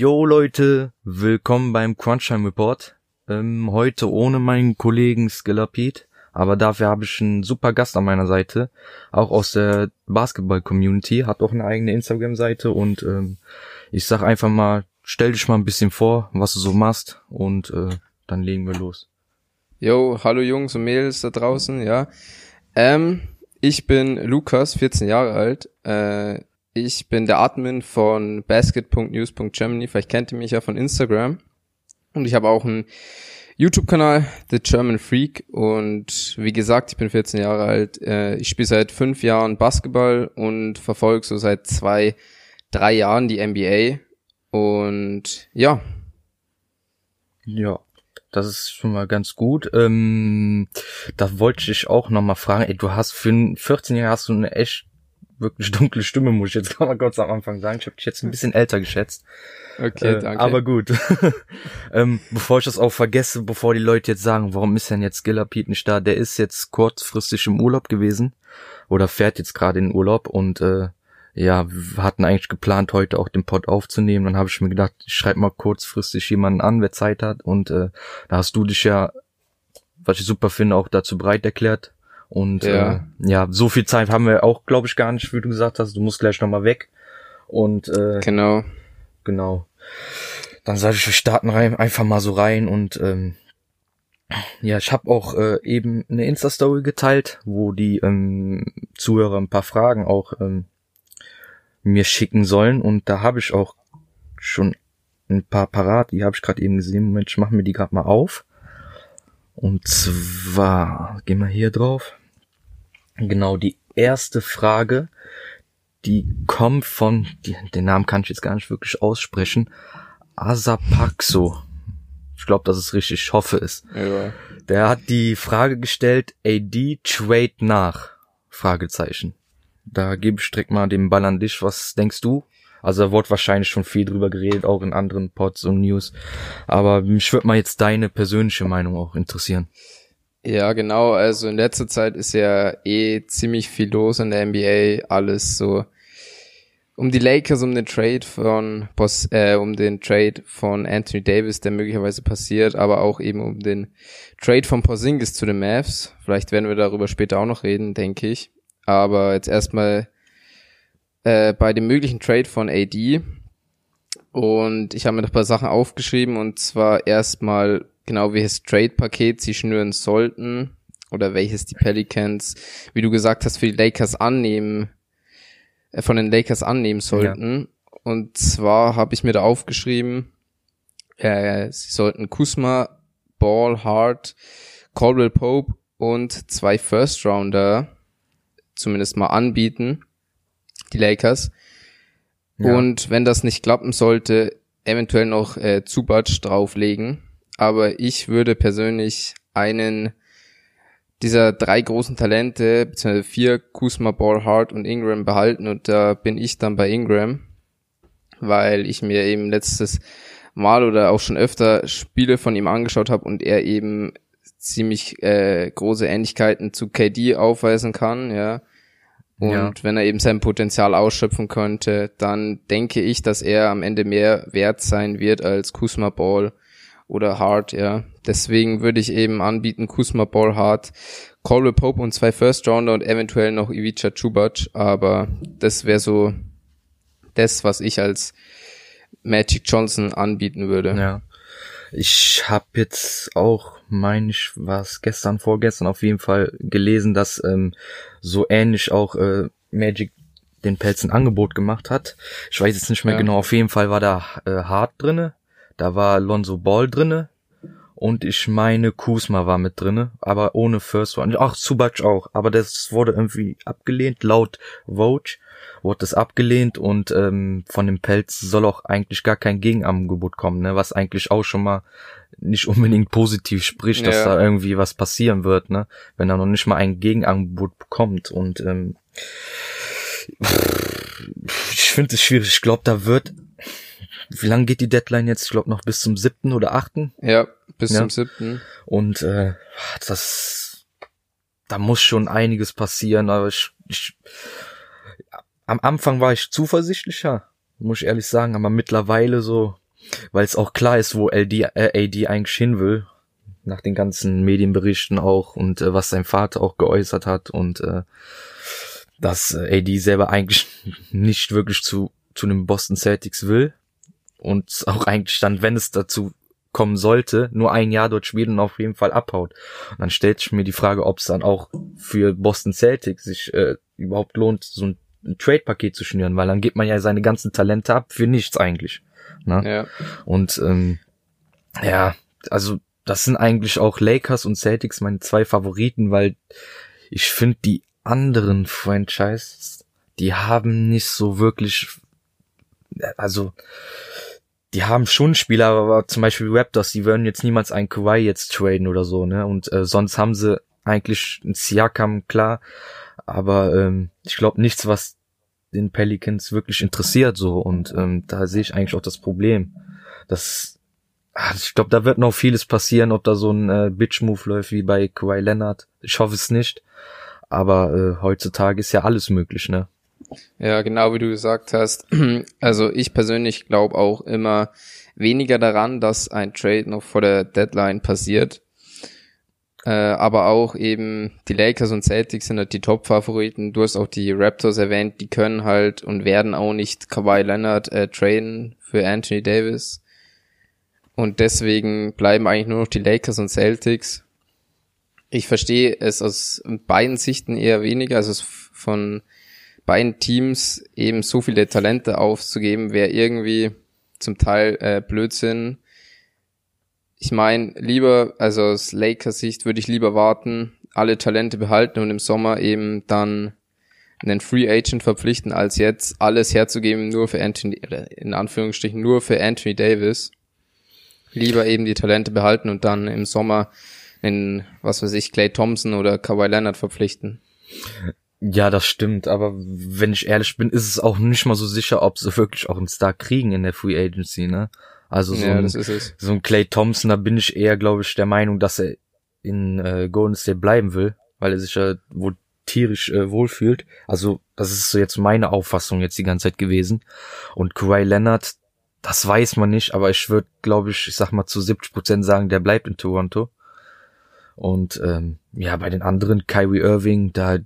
Yo Leute, willkommen beim Crunchtime Report. Ähm, heute ohne meinen Kollegen Skillapete, aber dafür habe ich einen super Gast an meiner Seite, auch aus der Basketball-Community, hat auch eine eigene Instagram-Seite und ähm, ich sag einfach mal, stell dich mal ein bisschen vor, was du so machst und äh, dann legen wir los. Yo, hallo Jungs und Mädels da draußen, ja. Ähm, ich bin Lukas, 14 Jahre alt. Äh, ich bin der Admin von basket.news.germany. Vielleicht kennt ihr mich ja von Instagram. Und ich habe auch einen YouTube-Kanal, The German Freak. Und wie gesagt, ich bin 14 Jahre alt. Äh, ich spiele seit fünf Jahren Basketball und verfolge so seit zwei, drei Jahren die NBA. Und ja. Ja, das ist schon mal ganz gut. Ähm, da wollte ich auch noch mal fragen. Ey, du hast für 14 Jahre hast du eine echt wirklich dunkle Stimme, muss ich jetzt mal kurz am Anfang sagen. Ich habe dich jetzt ein bisschen älter geschätzt. Okay, äh, danke. Aber gut. ähm, bevor ich das auch vergesse, bevor die Leute jetzt sagen, warum ist denn jetzt Gilla Pete nicht da? Der ist jetzt kurzfristig im Urlaub gewesen oder fährt jetzt gerade in den Urlaub und äh, ja, wir hatten eigentlich geplant, heute auch den Pod aufzunehmen. Dann habe ich mir gedacht, ich schreib mal kurzfristig jemanden an, wer Zeit hat. Und äh, da hast du dich ja, was ich super finde, auch dazu bereit erklärt. Und Ja. äh, ja, so viel Zeit haben wir auch, glaube ich, gar nicht, wie du gesagt hast. Du musst gleich nochmal weg. Und äh, Genau. genau. Dann sage ich, wir starten rein, einfach mal so rein und ähm, ja, ich habe auch äh, eben eine Insta-Story geteilt, wo die ähm, Zuhörer ein paar Fragen auch ähm, mir schicken sollen und da habe ich auch schon ein paar parat, die habe ich gerade eben gesehen. Moment, ich mache mir die gerade mal auf. Und zwar, gehen wir hier drauf. Genau, die erste Frage, die kommt von, die, den Namen kann ich jetzt gar nicht wirklich aussprechen, Asapaxo. Ich glaube, das ist richtig, ich hoffe es. Ja. Der hat die Frage gestellt, AD trade nach? Fragezeichen. Da gebe ich direkt mal den Ball an dich. Was denkst du? Also da wurde wahrscheinlich schon viel drüber geredet, auch in anderen Pods und News. Aber mich würde mal jetzt deine persönliche Meinung auch interessieren. Ja, genau. Also in letzter Zeit ist ja eh ziemlich viel los in der NBA. Alles so um die Lakers, um den Trade von Bos äh, um den Trade von Anthony Davis, der möglicherweise passiert, aber auch eben um den Trade von Porzingis zu den Mavs. Vielleicht werden wir darüber später auch noch reden, denke ich. Aber jetzt erstmal äh, bei dem möglichen Trade von AD. Und ich habe mir noch ein paar Sachen aufgeschrieben und zwar erstmal genau welches Trade-Paket sie schnüren sollten oder welches die Pelicans, wie du gesagt hast, für die Lakers annehmen, äh, von den Lakers annehmen sollten. Und zwar habe ich mir da aufgeschrieben, äh, sie sollten Kusma, Ball, Hart, Caldwell Pope und zwei First-Rounder zumindest mal anbieten, die Lakers. Ja. Und wenn das nicht klappen sollte, eventuell noch äh, Zubac drauflegen. Aber ich würde persönlich einen dieser drei großen Talente, beziehungsweise vier, Kuzma, Ball, Hart und Ingram behalten und da bin ich dann bei Ingram, weil ich mir eben letztes Mal oder auch schon öfter Spiele von ihm angeschaut habe und er eben ziemlich äh, große Ähnlichkeiten zu KD aufweisen kann, ja. Und Ja. wenn er eben sein Potenzial ausschöpfen könnte, dann denke ich, dass er am Ende mehr wert sein wird als Kuzma Ball oder Hart, ja. Deswegen würde ich eben anbieten, Kuzma Ball Hart, Caldwell Pope und zwei First Rounder und eventuell noch Ivica Chubac, aber das wäre so das, was ich als Magic Johnson anbieten würde. Ja. Ich habe jetzt auch, meine ich, was gestern, vorgestern auf jeden Fall gelesen, dass ähm, so ähnlich auch äh, Magic den Pelz ein Angebot gemacht hat. Ich weiß jetzt nicht mehr Ja. genau, auf jeden Fall war da äh, Hart drinne, da war Lonzo Ball drinne und ich meine Kuzma war mit drinne, aber ohne First One. Ach, Zubac auch, aber das wurde irgendwie abgelehnt, laut Vogue wurde das abgelehnt und ähm, von dem Pelz soll auch eigentlich gar kein Gegenangebot kommen, ne? was eigentlich auch schon mal nicht unbedingt positiv spricht, dass Ja. da irgendwie was passieren wird, ne? wenn er noch nicht mal ein Gegenangebot bekommt und ähm, ich finde es schwierig. Ich glaube, da wird wie lange geht die Deadline jetzt? Ich glaube noch bis zum siebten oder achten. Ja, bis Ja. zum siebten. Und äh, das, da muss schon einiges passieren. Aber ich, ich, am Anfang war ich zuversichtlicher, muss ich ehrlich sagen. Aber mittlerweile so, weil es auch klar ist, wo LD, äh, AD eigentlich hin will, nach den ganzen Medienberichten auch und äh, was sein Vater auch geäußert hat und äh, dass äh, AD selber eigentlich nicht wirklich zu zu einem Boston Celtics will und auch eigentlich dann, wenn es dazu kommen sollte, nur ein Jahr dort spielt und auf jeden Fall abhaut. Und dann stellt sich mir die Frage, ob es dann auch für Boston Celtics sich äh, überhaupt lohnt, so ein, ein Trade-Paket zu schnüren, weil dann gibt man ja seine ganzen Talente ab für nichts eigentlich. Ne? Ja. Und ähm, ja, also das sind eigentlich auch Lakers und Celtics meine zwei Favoriten, weil ich finde die anderen Franchises, die haben nicht so wirklich, also die haben schon Spieler, aber zum Beispiel Raptors, die würden jetzt niemals einen Kawhi jetzt traden oder so, ne? Und äh, sonst haben sie eigentlich ein Siakam, klar, aber ähm, ich glaube nichts, was den Pelicans wirklich interessiert so und ähm, da sehe ich eigentlich auch das Problem. Das ah, ich glaube, da wird noch vieles passieren, ob da so ein äh, Bitch-Move läuft wie bei Kawhi Leonard. Ich hoffe es nicht. Aber äh, heutzutage ist ja alles möglich, ne? Ja, genau wie du gesagt hast. Also ich persönlich glaube auch immer weniger daran, dass ein Trade noch vor der Deadline passiert. Äh, aber auch eben die Lakers und Celtics sind halt die Top-Favoriten. Du hast auch die Raptors erwähnt, die können halt und werden auch nicht Kawhi Leonard äh, traden für Anthony Davis. Und deswegen bleiben eigentlich nur noch die Lakers und Celtics. Ich verstehe es aus beiden Sichten eher weniger, also von beiden Teams eben so viele Talente aufzugeben, wäre irgendwie zum Teil äh, Blödsinn. Ich meine, lieber, also aus Lakers Sicht würde ich lieber warten, alle Talente behalten und im Sommer eben dann einen Free Agent verpflichten, als jetzt alles herzugeben nur für Anthony, in Anführungsstrichen nur für Anthony Davis. Lieber eben die Talente behalten und dann im Sommer in, was weiß ich, Clay Thompson oder Kawhi Leonard verpflichten. Ja, das stimmt, aber wenn ich ehrlich bin, ist es auch nicht mal so sicher, ob sie wirklich auch einen Star kriegen in der Free Agency, ne? Also so, Ja, ein, so ein Clay Thompson, da bin ich eher, glaube ich, der Meinung, dass er in äh, Golden State bleiben will, weil er sich ja wohl tierisch äh, wohlfühlt. Also das ist so jetzt meine Auffassung jetzt die ganze Zeit gewesen. Und Kawhi Leonard, das weiß man nicht, aber ich würde, glaube ich, ich sag mal zu 70 Prozent sagen, der bleibt in Toronto. Und ähm, ja, bei den anderen, Kyrie Irving, da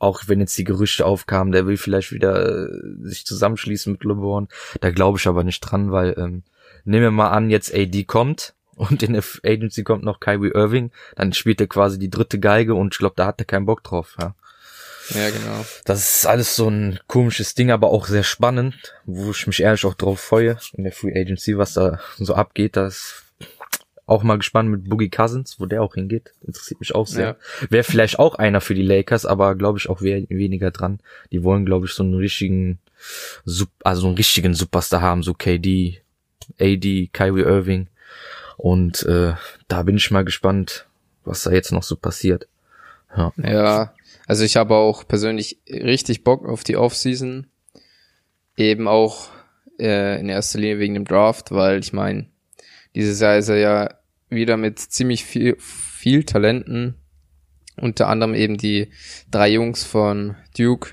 auch wenn jetzt die Gerüchte aufkamen, der will vielleicht wieder äh, sich zusammenschließen mit LeBron, da glaube ich aber nicht dran, weil ähm, nehmen wir mal an, jetzt AD kommt und in der Agency kommt noch Kyrie Irving, dann spielt er quasi die dritte Geige und ich glaube, da hat er keinen Bock drauf. Ja. Ja, genau. Das ist alles so ein komisches Ding, aber auch sehr spannend, wo ich mich ehrlich auch drauf freue in der Free Agency, was da so abgeht. Das auch mal gespannt mit Boogie Cousins, wo der auch hingeht. Interessiert mich auch sehr. Wäre vielleicht auch einer für die Lakers, aber glaube ich auch we weniger dran. Die wollen, glaube ich, so einen richtigen, also einen richtigen Superstar haben, so KD, AD, Kyrie Irving. Und äh, da bin ich mal gespannt, was da jetzt noch so passiert. Ja. Ja, also ich habe auch persönlich richtig Bock auf die Offseason. Eben auch äh, in erster Linie wegen dem Draft, weil ich meine, dieses Jahr ist er ja wieder mit ziemlich viel, viel Talenten. Unter anderem eben die drei Jungs von Duke,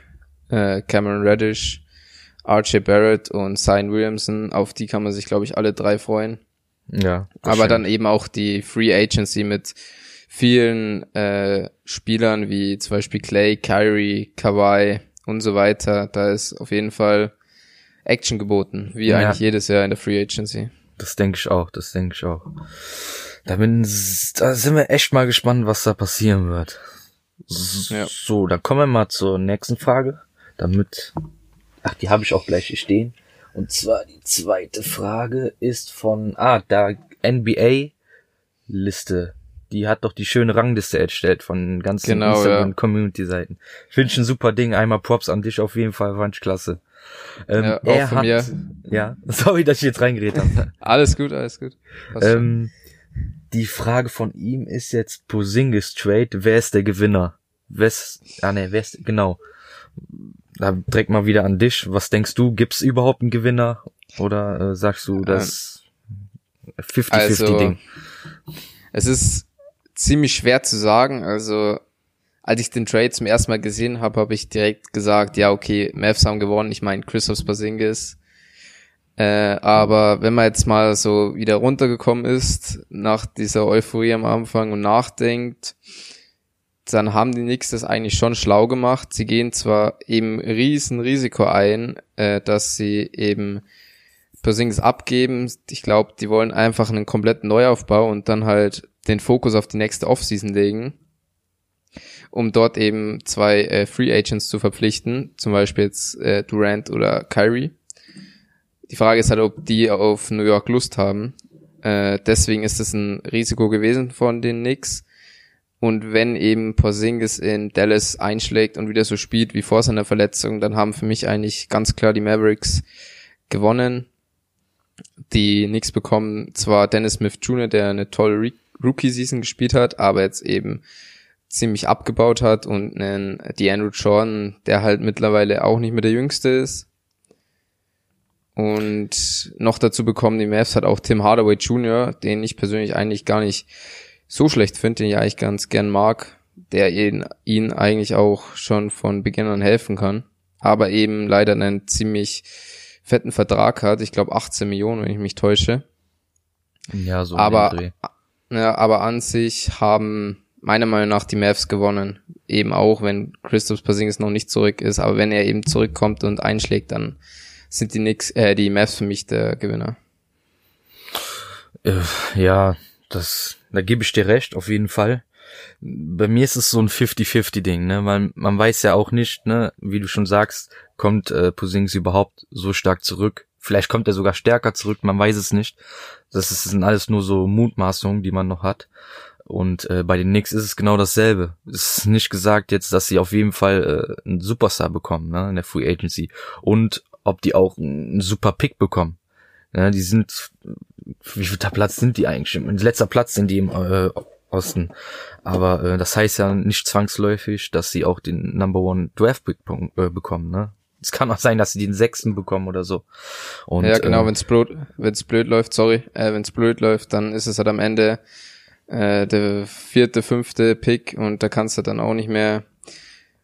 äh, Cameron Reddish, RJ Barrett und Zion Williamson. Auf die kann man sich, glaube ich, alle drei freuen. Ja. Aber stimmt. dann eben auch die Free Agency mit vielen äh, Spielern wie zum Beispiel Clay, Kyrie, Kawhi und so weiter. Da ist auf jeden Fall Action geboten, wie Ja. eigentlich jedes Jahr in der Free Agency. Das denke ich auch, das denke ich auch. Da, bin, da sind wir echt mal gespannt, was da passieren wird. S- Ja. So, dann kommen wir mal zur nächsten Frage. Damit, ach, die habe ich auch gleich hier stehen. Und zwar die zweite Frage ist von, ah, da NBA-Liste. Die hat doch die schöne Rangliste erstellt von den ganzen Genau, Instagram-Community-Seiten. Finde ich ein super Ding. Einmal Props an dich auf jeden Fall, fand ich klasse. Ähm, Ja, auch er von hat, mir. ja, sorry, dass ich jetzt reingeredet habe. Alles gut, alles gut. Ähm, die Frage von ihm ist jetzt Posingis Trade. Wer ist der Gewinner? Wer ist, ah ne, wer ist, genau. Da direkt mal wieder an dich. Was denkst du? Gibt's überhaupt einen Gewinner? Oder äh, sagst du, das 50-50 Also, Ding? Es ist ziemlich schwer zu sagen. Also, als ich den Trade zum ersten Mal gesehen habe, habe ich direkt gesagt, ja, okay, Mavs haben gewonnen. Ich meine, Christoph Porzingis Äh, aber wenn man jetzt mal so wieder runtergekommen ist, nach dieser Euphorie am Anfang und nachdenkt, dann haben die Knicks das eigentlich schon schlau gemacht. Sie gehen zwar eben riesen Risiko ein, äh, dass sie eben Porzingis abgeben. Ich glaube, die wollen einfach einen kompletten Neuaufbau und dann halt den Fokus auf die nächste Offseason legen, um dort eben zwei äh, Free Agents zu verpflichten, zum Beispiel jetzt äh, Durant oder Kyrie. Die Frage ist halt, ob die auf New York Lust haben. Äh, deswegen ist es ein Risiko gewesen von den Knicks. Und wenn eben Porzingis in Dallas einschlägt und wieder so spielt wie vor seiner Verletzung, dann haben für mich eigentlich ganz klar die Mavericks gewonnen. Die Knicks bekommen zwar Dennis Smith Jr., der eine tolle Rookie-Season gespielt hat, aber jetzt eben ziemlich abgebaut hat und einen DeAndre Jordan, der halt mittlerweile auch nicht mehr der Jüngste ist. Und noch dazu bekommen die Mavs halt auch Tim Hardaway Jr., den ich persönlich eigentlich gar nicht so schlecht finde, den ich eigentlich ganz gern mag, der ihn, ihn eigentlich auch schon von Beginn an helfen kann, aber eben leider einen ziemlich fetten Vertrag hat, ich glaube 18 Millionen, wenn ich mich täusche. Ja, so. Aber, ja, aber an sich haben meiner Meinung nach die Mavs gewonnen. Eben auch, wenn Christoph Porzingis noch nicht zurück ist, aber wenn er eben zurückkommt und einschlägt, dann sind die Knicks, äh, die Mavs für mich der Gewinner. Äh, ja, das, da gebe ich dir recht, auf jeden Fall. Bei mir ist es so ein 50-50-Ding, ne? Man, man weiß ja auch nicht, ne, wie du schon sagst, kommt äh, Posings überhaupt so stark zurück. Vielleicht kommt er sogar stärker zurück, man weiß es nicht. Das sind alles nur so Mutmaßungen, die man noch hat. Und äh, bei den Knicks ist es genau dasselbe. Es ist nicht gesagt jetzt, dass sie auf jeden Fall äh, einen Superstar bekommen, ne, in der Free Agency. Und ob die auch einen super Pick bekommen. Ja, die sind, wie viel Platz sind die eigentlich? Letzter Platz sind die im äh, Osten. Aber äh, das heißt ja nicht zwangsläufig, dass sie auch den Number One Draft Pick äh, bekommen, ne? Es kann auch sein, dass sie den sechsten bekommen oder so. Und, ja, genau, äh, wenn es blöd, wenn's blöd läuft, sorry, äh, wenn es blöd läuft, dann ist es halt am Ende äh, der vierte, fünfte Pick und da kannst du dann auch nicht mehr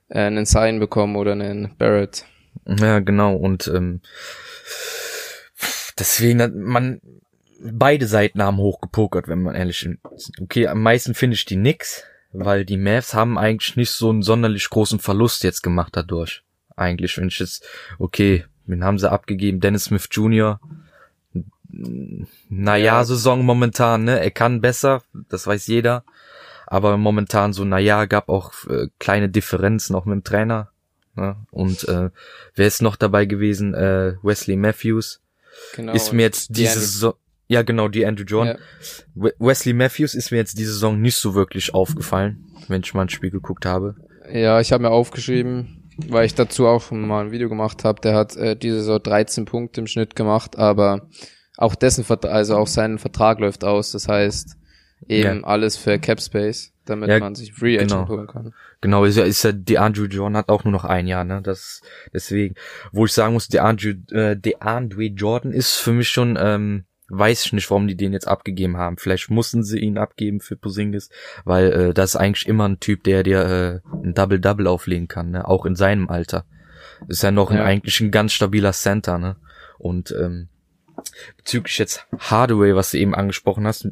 äh, einen Sign bekommen oder einen Barrett. Ja, genau. Und ähm, deswegen hat man beide Seiten haben hochgepokert, wenn man ehrlich ist. Okay, am meisten finde ich die Knicks, weil die Mavs haben eigentlich nicht so einen sonderlich großen Verlust jetzt gemacht dadurch. Eigentlich, wenn ich jetzt, okay, wen haben sie abgegeben? Dennis Smith Jr. Naja, ja. Saison momentan, ne? Er kann besser, das weiß jeder. Aber momentan so, naja, gab auch äh, kleine Differenzen auch mit dem Trainer. Ne? Und äh, wer ist noch dabei gewesen? Äh, Wesley Matthews. Genau, ist mir jetzt diese Saison, ja genau, die Andrew John. Ja. Wesley Matthews ist mir jetzt diese Saison nicht so wirklich aufgefallen, wenn ich mal ein Spiel geguckt habe. Ja, ich habe mir aufgeschrieben, weil ich dazu auch mal ein Video gemacht habe, der hat äh, diese so 13 Punkte im Schnitt gemacht, aber auch dessen, also auch sein Vertrag läuft aus, das heißt eben ja. alles für Cap Space, damit ja, man sich Free Agent genau. holen kann. Genau, ist ja, ist ja, DeAndre Jordan hat auch nur noch ein Jahr, ne, das, deswegen, wo ich sagen muss, DeAndre, äh, DeAndre Jordan ist für mich schon, ähm, weiß ich nicht, warum die den jetzt abgegeben haben. Vielleicht mussten sie ihn abgeben für Posingis, weil äh, das ist eigentlich immer ein Typ, der dir äh, ein Double-Double auflegen kann, ne? auch in seinem Alter. Ist ja noch ja. Ein, eigentlich ein ganz stabiler Center, ne? Und ähm, bezüglich jetzt Hardaway, was du eben angesprochen hast,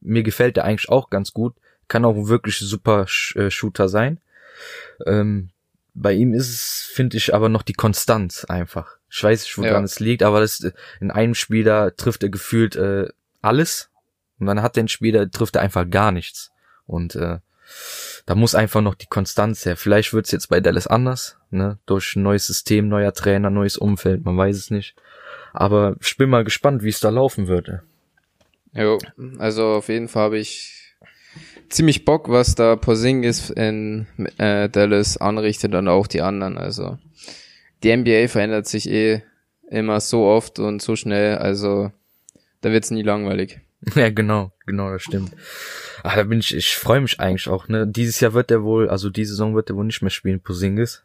mir gefällt der eigentlich auch ganz gut. Kann auch ein wirklich super äh, Shooter sein. Ähm, bei ihm ist es, finde ich, aber noch die Konstanz einfach. Ich weiß nicht, woran ja. es liegt, aber das, in einem Spiel, da trifft er gefühlt äh, alles. Und dann hat er ein Spiel, da trifft er einfach gar nichts. Und äh, da muss einfach noch die Konstanz her. Vielleicht wird's jetzt bei Dallas anders, ne? Durch ein neues System, neuer Trainer, neues Umfeld, man weiß es nicht. Aber ich bin mal gespannt, wie es da laufen würde. Jo, also auf jeden Fall habe ich ziemlich Bock, was da Porzingis in äh, Dallas anrichtet und auch die anderen. Also die NBA verändert sich eh immer so oft und so schnell, also da wird's nie langweilig. Ja, genau, genau, das stimmt. Ach, da bin ich, ich freue mich eigentlich auch, ne? Dieses Jahr wird er wohl, also diese Saison wird er wohl nicht mehr spielen, Posingis.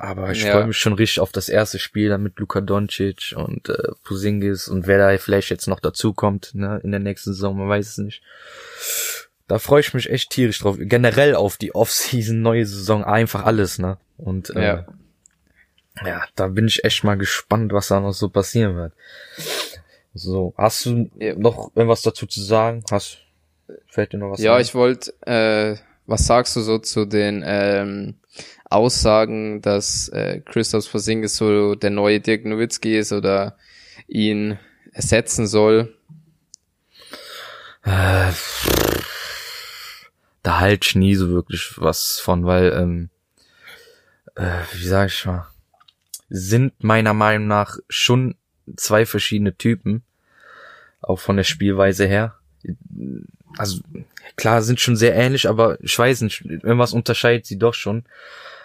Aber ich ja. freue mich schon richtig auf das erste Spiel dann mit Luka Doncic und äh, Posingis und wer da vielleicht jetzt noch dazu kommt, ne, in der nächsten Saison, man weiß es nicht. Da freue ich mich echt tierisch drauf. Generell auf die Offseason, neue Saison, einfach alles, ne? Und äh, ja Ja, da bin ich echt mal gespannt, was da noch so passieren wird. So, hast du noch irgendwas dazu zu sagen? Hast, fällt dir noch was Ja, ein? ich wollte, äh, was sagst du so zu den ähm, Aussagen, dass äh, Christoph Porzingis so der neue Dirk Nowitzki ist oder ihn ersetzen soll? Äh, da halt ich nie so wirklich was von, weil, ähm, äh, wie sag ich mal, sind meiner Meinung nach schon zwei verschiedene Typen, auch von der Spielweise her. Also klar, sind schon sehr ähnlich, aber ich weiß nicht, irgendwas unterscheidet sie doch schon.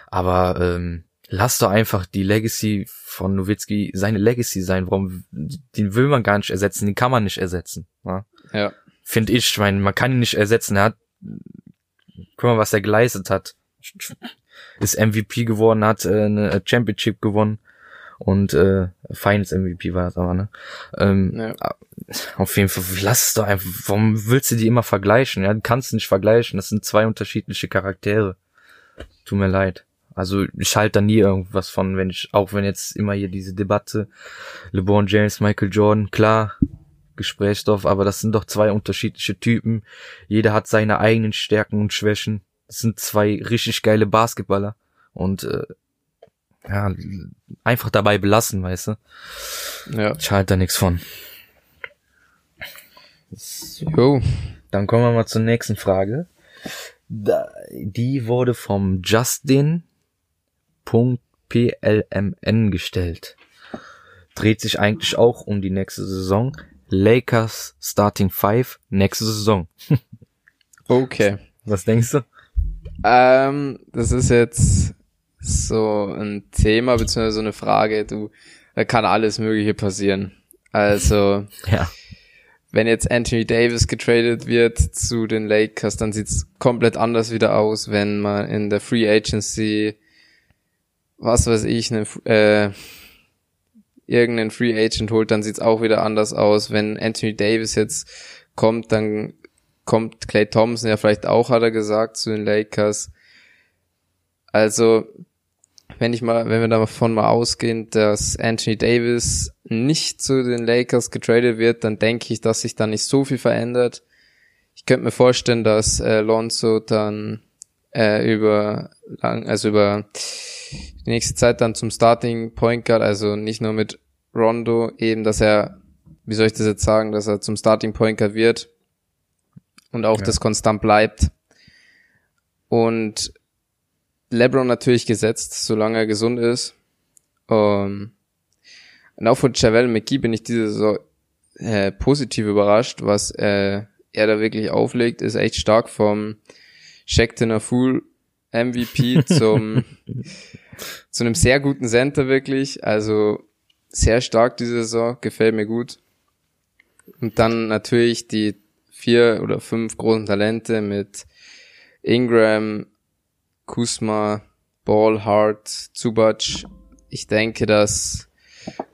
Aber ähm, lass doch einfach die Legacy von Nowitzki seine Legacy sein. Warum? Den will man gar nicht ersetzen, den kann man nicht ersetzen. Ja? Ja, finde ich. Ich meine, man kann ihn nicht ersetzen. Er hat, guck mal, was er geleistet hat. Ist MVP geworden, hat äh, eine Championship gewonnen und äh, Finals MVP war es aber, ne? Ähm, ja. Auf jeden Fall, lass es doch einfach. Warum willst du die immer vergleichen? Ja, du kannst nicht vergleichen. Das sind zwei unterschiedliche Charaktere. Tut mir leid. Also ich halte da nie irgendwas von, wenn ich, auch wenn jetzt immer hier diese Debatte, LeBron James, Michael Jordan, klar, Gesprächsstoff, aber das sind doch zwei unterschiedliche Typen. Jeder hat seine eigenen Stärken und Schwächen. Das sind zwei richtig geile Basketballer. Und äh, ja, einfach dabei belassen, weißt du. ja. Ich halte da nichts von. Jo, Dann kommen wir mal zur nächsten Frage. Da, die wurde vom Justin.plmn gestellt. Dreht sich eigentlich auch um die nächste Saison. Lakers Starting Five nächste Saison. okay. Was denkst du? Ähm, das ist jetzt so ein Thema beziehungsweise so eine Frage. Du, da kann alles Mögliche passieren. Also Ja. wenn jetzt Anthony Davis getradet wird zu den Lakers, dann sieht's komplett anders wieder aus, wenn man in der Free Agency, was weiß ich, eine, äh, irgendeinen Free Agent holt, dann sieht's auch wieder anders aus. Wenn Anthony Davis jetzt kommt, dann kommt Clay Thompson ja vielleicht auch, hat er gesagt, zu den Lakers. Also, wenn ich mal, wenn wir davon mal ausgehen, dass Anthony Davis nicht zu den Lakers getradet wird, dann denke ich, dass sich da nicht so viel verändert. Ich könnte mir vorstellen, dass äh, Lonzo dann äh, über lang, also über die nächste Zeit dann zum Starting Point Guard, also nicht nur mit Rondo, eben, dass er, wie soll ich das jetzt sagen, dass er zum Starting Point Guard wird und auch Ja. das konstant bleibt. Und LeBron natürlich gesetzt, solange er gesund ist. Ähm, und auch von Javel McGee bin ich diese Saison äh, positiv überrascht, was äh, er da wirklich auflegt, ist echt stark vom Shaq Full MVP zum zu einem sehr guten Center wirklich, also sehr stark diese Saison, gefällt mir gut. Und dann natürlich die vier oder fünf großen Talente mit Ingram, Kusma, Ball, Hart, Zubac. Ich denke, dass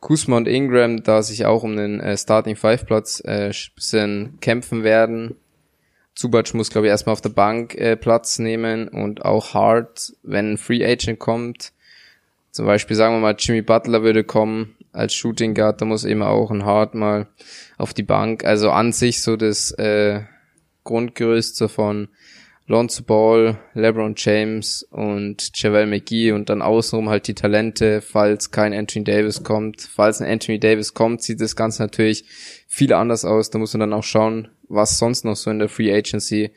Kusma und Ingram da sich auch um den äh, Starting Five Platz äh, bisschen kämpfen werden. Zubac muss, glaube ich, erstmal auf der Bank äh, Platz nehmen und auch Hart, wenn ein Free Agent kommt. Zum Beispiel sagen wir mal, Jimmy Butler würde kommen als Shooting Guard, da muss eben auch ein Hart mal auf die Bank. Also an sich so das äh, Grundgerüst so von Lonzo Ball, LeBron James und Javel McGee und dann außenrum halt die Talente, falls kein Anthony Davis kommt. Falls ein Anthony Davis kommt, sieht das Ganze natürlich viel anders aus. Da muss man dann auch schauen, was sonst noch so in der Free Agency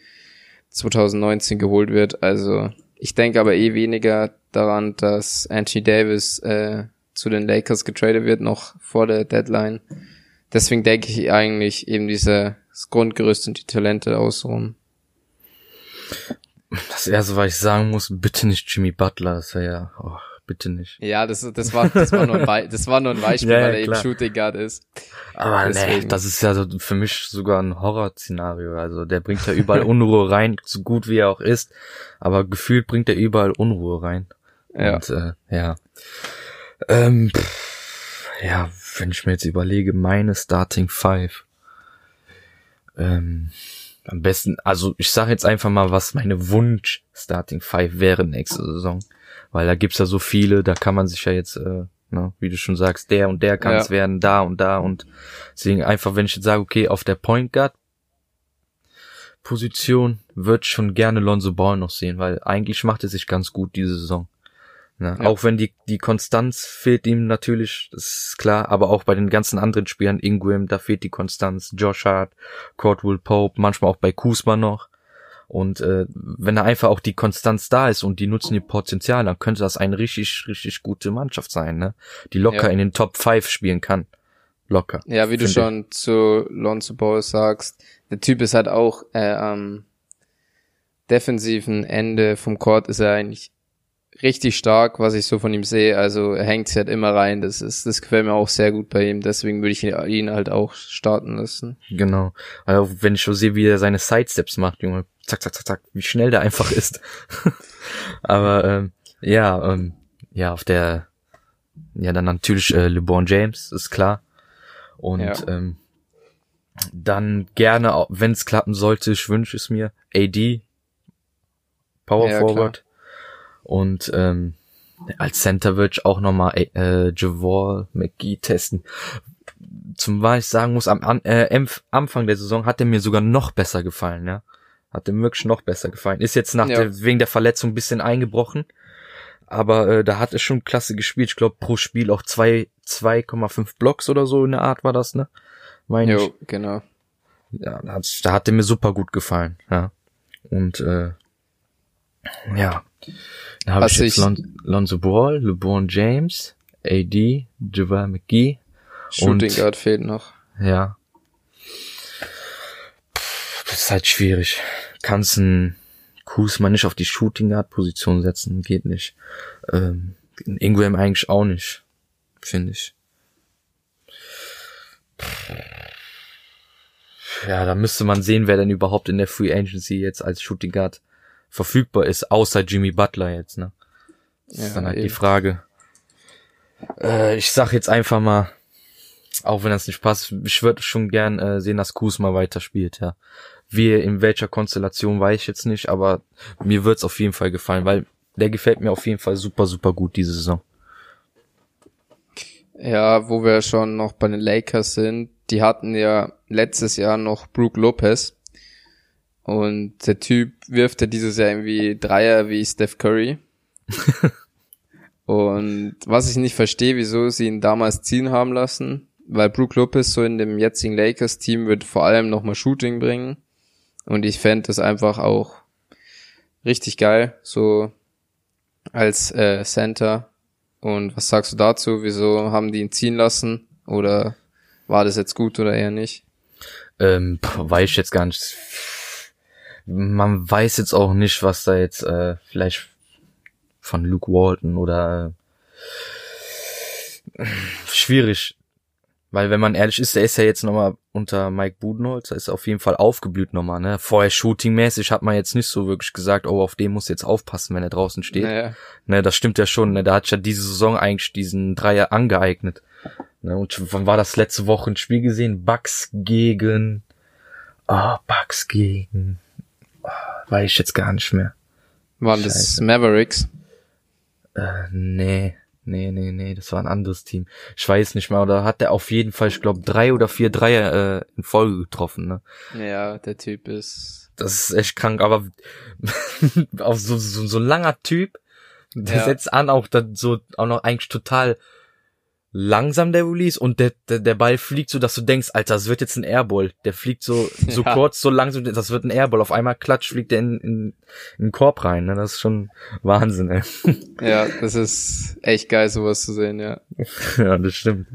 2019 geholt wird. Also ich denke aber eh weniger daran, dass Anthony Davis äh, zu den Lakers getradet wird, noch vor der Deadline. Deswegen denke ich eigentlich eben dieses Grundgerüst und die Talente außenrum. Das erste, was ich sagen muss, bitte nicht Jimmy Butler. Das wäre ja, oh, bitte nicht. Ja, das, das war, das war nur ein, Be das war nur ein Beispiel, Ja, ja, weil er eben. Shooting Guard ist. Aber nee, das ist ja so für mich sogar ein Horrorszenario. Also der bringt ja überall Unruhe rein, so gut wie er auch ist. Aber gefühlt bringt er überall Unruhe rein. Ja. Und äh, ja. Ähm, pff, ja, wenn ich mir jetzt überlege, meine Starting Five. Ähm, Am besten, also ich sage jetzt einfach mal, was meine Wunsch Starting Five wäre nächste Saison. Weil da gibt's ja so viele, da kann man sich ja jetzt, äh, ne, wie du schon sagst, der und der kann es Ja. werden, da und da und deswegen einfach, wenn ich jetzt sage, okay, auf der Point Guard Position würde ich schon gerne Lonzo Ball noch sehen, weil eigentlich macht er sich ganz gut diese Saison. Ne? Ja. Auch wenn die, die Konstanz fehlt ihm natürlich, das ist klar, aber auch bei den ganzen anderen Spielern, Ingram, da fehlt die Konstanz, Josh Hart, Cordwell Pope, manchmal auch bei Kuzma noch. Und äh, wenn da einfach auch die Konstanz da ist und die nutzen ihr Potenzial, dann könnte das eine richtig, richtig gute Mannschaft sein, ne? Die locker Ja. in den Top 5 spielen kann. Locker. Ja, wie du schon zu Lonzo Ball sagst, der Typ ist halt auch äh, am defensiven Ende vom Court ist er eigentlich richtig stark, was ich so von ihm sehe. Also er hängt sich halt immer rein. Das ist, das gefällt mir auch sehr gut bei ihm. Deswegen würde ich ihn halt auch starten lassen. Genau. Also wenn ich so sehe, wie er seine Sidesteps macht, Junge, zack, zack, zack, zack, wie schnell der einfach ist. Aber ähm, ja, ähm, ja, auf der, ja, dann natürlich äh, LeBron James, ist klar. Und Ja. ähm, dann gerne, wenn es klappen sollte, ich wünsche es mir, AD, Power Ja, Forward. Und ähm, als Center würde ich auch nochmal äh, Javor McGee testen. Zum was ich sagen muss, am an, äh, Anfang der Saison hat er mir sogar noch besser gefallen, ja. Hat er wirklich noch besser gefallen. Ist jetzt nach Ja. der, wegen der Verletzung ein bisschen eingebrochen. Aber äh, da hat er schon klasse gespielt. Ich glaube, pro Spiel auch zwei 2,5 Blocks oder so in der Art war das, ne? Meine ich. Jo, genau. Ja, da hat, da hat er mir super gut gefallen, ja. Und äh, ja, da habe ich jetzt ich- Lon Lonzo Ball, LeBron James, AD, Javal McGee, Shooting Und- Guard fehlt noch. ja. Das ist halt schwierig. Kannst einen Kuzma nicht auf die Shooting Guard Position setzen, geht nicht. Ähm, Ingram eigentlich auch nicht, finde ich. Ja, da müsste man sehen, wer denn überhaupt in der Free Agency jetzt als Shooting Guard verfügbar ist, außer Jimmy Butler jetzt, ne? Das ist Ja, dann halt die eben. Frage. Äh, ich sag jetzt einfach mal, auch wenn das nicht passt, ich würde schon gern äh, sehen, dass Kuzma weiterspielt, ja. Wie in welcher Konstellation weiß ich jetzt nicht, aber mir wird's auf jeden Fall gefallen, weil der gefällt mir auf jeden Fall super, super gut diese Saison. Ja, wo wir schon noch bei den Lakers sind, die hatten ja letztes Jahr noch Brook Lopez. Und der Typ wirft ja dieses Jahr irgendwie Dreier wie Steph Curry. und was ich nicht verstehe, wieso sie ihn damals ziehen haben lassen, weil Brook Lopez so in dem jetzigen Lakers-Team wird vor allem nochmal Shooting bringen. Und ich fände das einfach auch richtig geil, so als äh, Center. Und was sagst du dazu? Wieso haben die ihn ziehen lassen? Oder war das jetzt gut oder eher nicht? Ähm, weiß ich jetzt gar nicht. Man weiß jetzt auch nicht, was da jetzt äh, vielleicht von Luke Walton oder äh, schwierig. Weil wenn man ehrlich ist, der ist ja jetzt nochmal unter Mike Budenholz, da ist er auf jeden Fall aufgeblüht nochmal, ne? Vorher shootingmäßig hat man jetzt nicht so wirklich gesagt, oh, auf den muss jetzt aufpassen, wenn er draußen steht. Naja, Ne, das stimmt ja schon. Ne, da hat sich ja diese Saison eigentlich diesen Dreier angeeignet. Ne, und wann war das letzte Woche ein Spiel gesehen? Bucks gegen. Ah, Bucks gegen. Weiß ich jetzt gar nicht mehr. waren das. Mavericks? Äh, nee, nee, nee, nee, das war ein anderes Team. Ich weiß nicht mehr, oder hat er auf jeden Fall, ich glaube, drei oder vier Dreier äh, in Folge getroffen, ne? Ja, der Typ ist. Das ist echt krank, aber auf so, so, so ein langer Typ, der Ja. setzt an, auch dann so, auch noch eigentlich total langsam der Release und der, der, der Ball fliegt so, dass du denkst, Alter, das wird jetzt ein Airball. Der fliegt so, so Ja. kurz, so langsam, das wird ein Airball. Auf einmal klatsch fliegt der in, in, in den Korb rein, ne? Das ist schon Wahnsinn, ey. Ja, das ist echt geil, sowas zu sehen, ja. ja, das stimmt.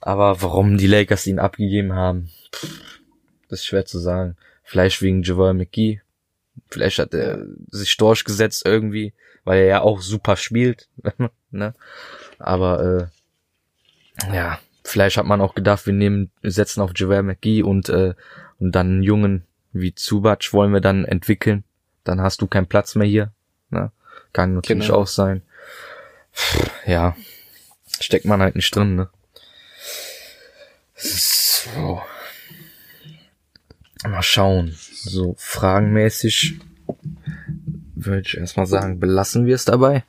Aber warum die Lakers ihn abgegeben haben, das ist schwer zu sagen. Vielleicht wegen Javal McGee. Vielleicht hat er sich durchgesetzt irgendwie, weil er ja auch super spielt. ne? Aber äh, ja, vielleicht hat man auch gedacht, wir nehmen, setzen auf Javal McGee und äh, und dann einen Jungen wie Zubac wollen wir dann entwickeln. Dann hast du keinen Platz mehr hier. Ne? Kann natürlich Genau. auch sein. Ja, steckt man halt nicht drin, ne? So. Mal schauen. So fragenmäßig würde ich erstmal sagen, belassen wir es dabei.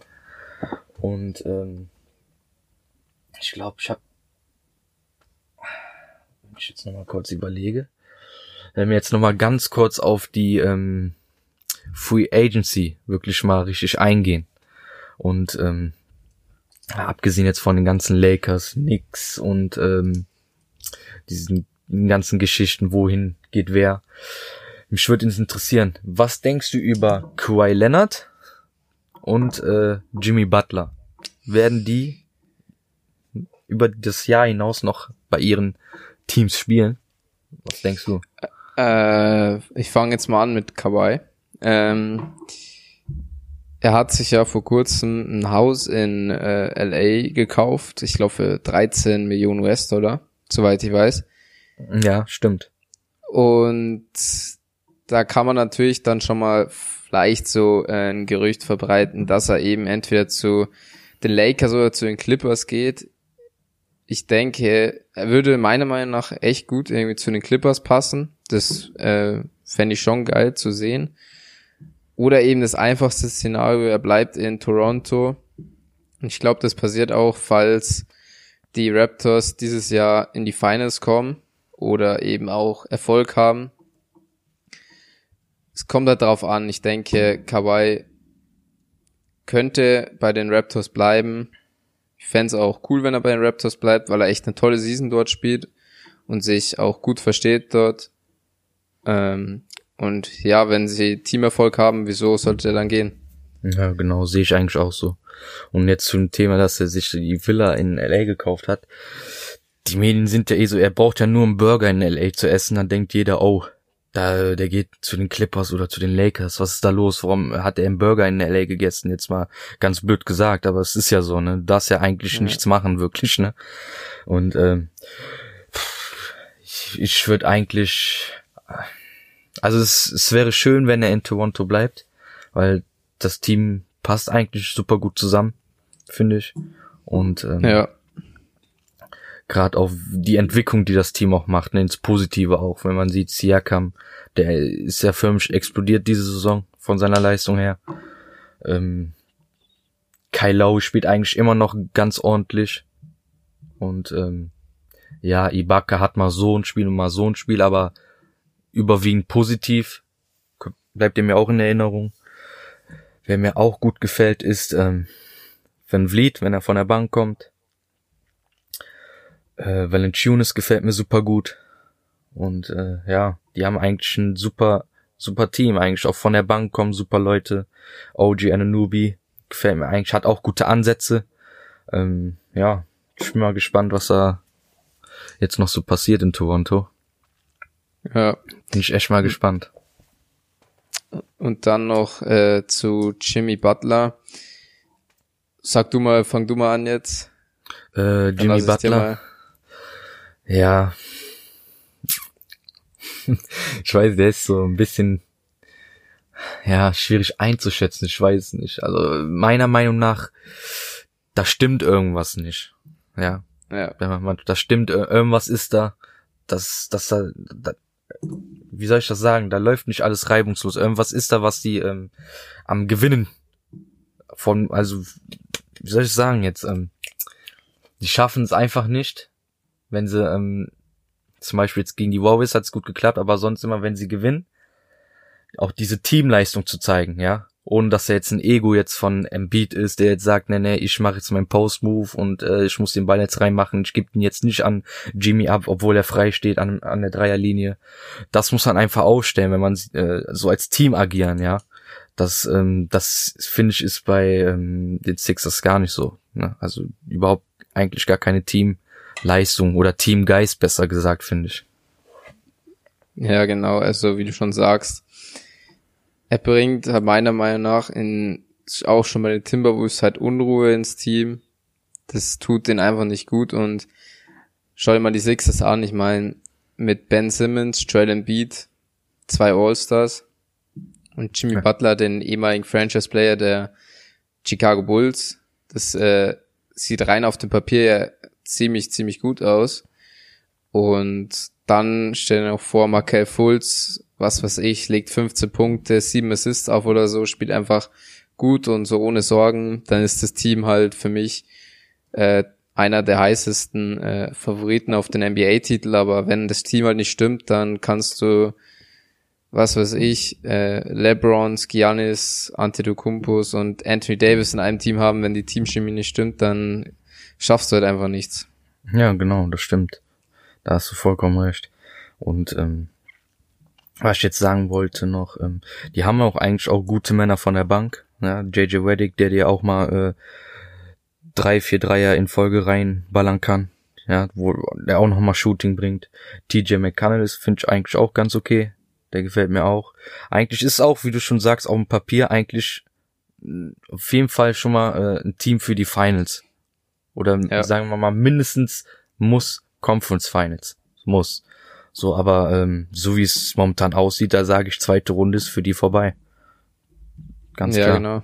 Und ähm, ich glaube, ich habe, wenn ich jetzt nochmal kurz überlege, wenn wir jetzt nochmal ganz kurz auf die ähm, Free Agency wirklich mal richtig eingehen. Und ähm, abgesehen jetzt von den ganzen Lakers, Knicks und ähm, diesen ganzen Geschichten, wohin geht wer. Mich würde interessieren, was denkst du über Kawhi Leonard und äh, Jimmy Butler? Werden die über das Jahr hinaus noch bei ihren Teams spielen? Was denkst du? Äh, ich fange jetzt mal an mit Kawhi. Ähm, er hat sich ja vor kurzem ein Haus in äh, LA gekauft, ich glaube für 13 Millionen US-Dollar, soweit ich weiß. Ja, stimmt. Und da kann man natürlich dann schon mal vielleicht so äh, ein Gerücht verbreiten, dass er eben entweder zu den Lakers oder zu den Clippers geht. Ich denke, er würde meiner Meinung nach echt gut irgendwie zu den Clippers passen. Das äh, fände ich schon geil zu sehen. Oder eben das einfachste Szenario, er bleibt in Toronto. Und ich glaube, das passiert auch, falls die Raptors dieses Jahr in die Finals kommen oder eben auch Erfolg haben. Es kommt halt darauf an. Ich denke, Kawhi könnte bei den Raptors bleiben. Ich fände auch cool, wenn er bei den Raptors bleibt, weil er echt eine tolle Season dort spielt und sich auch gut versteht dort. Ähm, und ja, wenn sie Teamerfolg haben, wieso sollte er dann gehen? Ja, genau, sehe ich eigentlich auch so. Und jetzt zum Thema, dass er sich die Villa in LA gekauft hat. Die Medien sind ja eh so, er braucht ja nur einen Burger in LA zu essen, dann denkt jeder, oh, da, der geht zu den Clippers oder zu den Lakers. Was ist da los? Warum hat er einen Burger in LA gegessen? Jetzt mal ganz blöd gesagt, aber es ist ja so, ne? Du darfst ja eigentlich ja. nichts machen, wirklich, ne? Und ähm, ich, ich würde eigentlich also es, es wäre schön, wenn er in Toronto bleibt, weil das Team passt eigentlich super gut zusammen, finde ich. Und ähm, ja. Gerade auf die Entwicklung, die das Team auch macht, ne, ins Positive auch, wenn man sieht, Siakam, der ist ja förmlich explodiert diese Saison von seiner Leistung her. Ähm, Kai Lau spielt eigentlich immer noch ganz ordentlich. Und ähm, ja, Ibaka hat mal so ein Spiel und mal so ein Spiel, aber überwiegend positiv. Bleibt mir auch in Erinnerung. Wer mir auch gut gefällt, ist ähm, Van Vliet, wenn er von der Bank kommt. Äh, Valanciunas gefällt mir super gut. Und äh, ja, die haben eigentlich ein super, super Team. Eigentlich auch von der Bank kommen super Leute. OG Anunobi gefällt mir eigentlich, hat auch gute Ansätze. Ähm, ja, ich bin mal gespannt, was da jetzt noch so passiert in Toronto. Ja. Bin ich echt mal gespannt. Und dann noch äh, zu Jimmy Butler. Sag du mal, fang du mal an jetzt. Äh, Jimmy Butler. Ja. ich weiß, der ist so ein bisschen ja, schwierig einzuschätzen, ich weiß nicht. Also meiner Meinung nach, da stimmt irgendwas nicht. Ja. Ja. Da stimmt, irgendwas ist da, dass, dass da, da wie soll ich das sagen, da läuft nicht alles reibungslos. Irgendwas ist da, was die ähm, am Gewinnen von, also, wie soll ich sagen jetzt, ähm, die schaffen es einfach nicht, wenn sie, ähm, zum Beispiel jetzt gegen die Warriors hat es gut geklappt, aber sonst immer, wenn sie gewinnen, auch diese Teamleistung zu zeigen, ja ohne dass er jetzt ein Ego jetzt von Embiid ist, der jetzt sagt, nee, nee, ich mache jetzt meinen Post-Move und äh, ich muss den Ball jetzt reinmachen, ich gebe ihn jetzt nicht an Jimmy ab, obwohl er frei steht an, an der Dreierlinie. Das muss man einfach ausstellen, wenn man äh, so als Team agieren, ja. Das, ähm, das finde ich ist bei ähm, den Sixers gar nicht so. Ne? Also überhaupt eigentlich gar keine Teamleistung oder Teamgeist, besser gesagt, finde ich. Ja, genau. Also wie du schon sagst, er bringt meiner Meinung nach in, auch schon bei den Timberwolves halt Unruhe ins Team. Das tut den einfach nicht gut und schau dir mal die Sixers an. Ich meine, mit Ben Simmons, Joel Embiid, zwei All-Stars und Jimmy ja. Butler, den ehemaligen Franchise-Player der Chicago Bulls. Das äh, sieht rein auf dem Papier ziemlich, ziemlich gut aus. Und dann stell dir noch vor, Markel Fultz, was weiß ich, legt 15 Punkte, 7 Assists auf oder so, spielt einfach gut und so ohne Sorgen. Dann ist das Team halt für mich äh, einer der heißesten äh, Favoriten auf den NBA-Titel. Aber wenn das Team halt nicht stimmt, dann kannst du was weiß ich, äh, LeBrons, Giannis, Antetokounmpos und Anthony Davis in einem Team haben, wenn die Teamchemie nicht stimmt, dann schaffst du halt einfach nichts. Ja, genau, das stimmt. Da hast du vollkommen recht. Und ähm, was ich jetzt sagen wollte noch, ähm, die haben auch eigentlich auch gute Männer von der Bank. Ja, JJ Reddick, der dir auch mal äh, drei, vier Dreier in Folge reinballern kann. Ja, wo der auch noch mal Shooting bringt. TJ McConnell ist, finde ich eigentlich auch ganz okay. Der gefällt mir auch. Eigentlich ist auch, wie du schon sagst, auf dem Papier eigentlich äh, auf jeden Fall schon mal äh, ein Team für die Finals. Oder ja. sagen wir mal, mindestens muss Conference Finals. Muss. So, aber ähm, so wie es momentan aussieht, da sage ich, zweite Runde ist für die vorbei. Ganz ja, klar. Genau.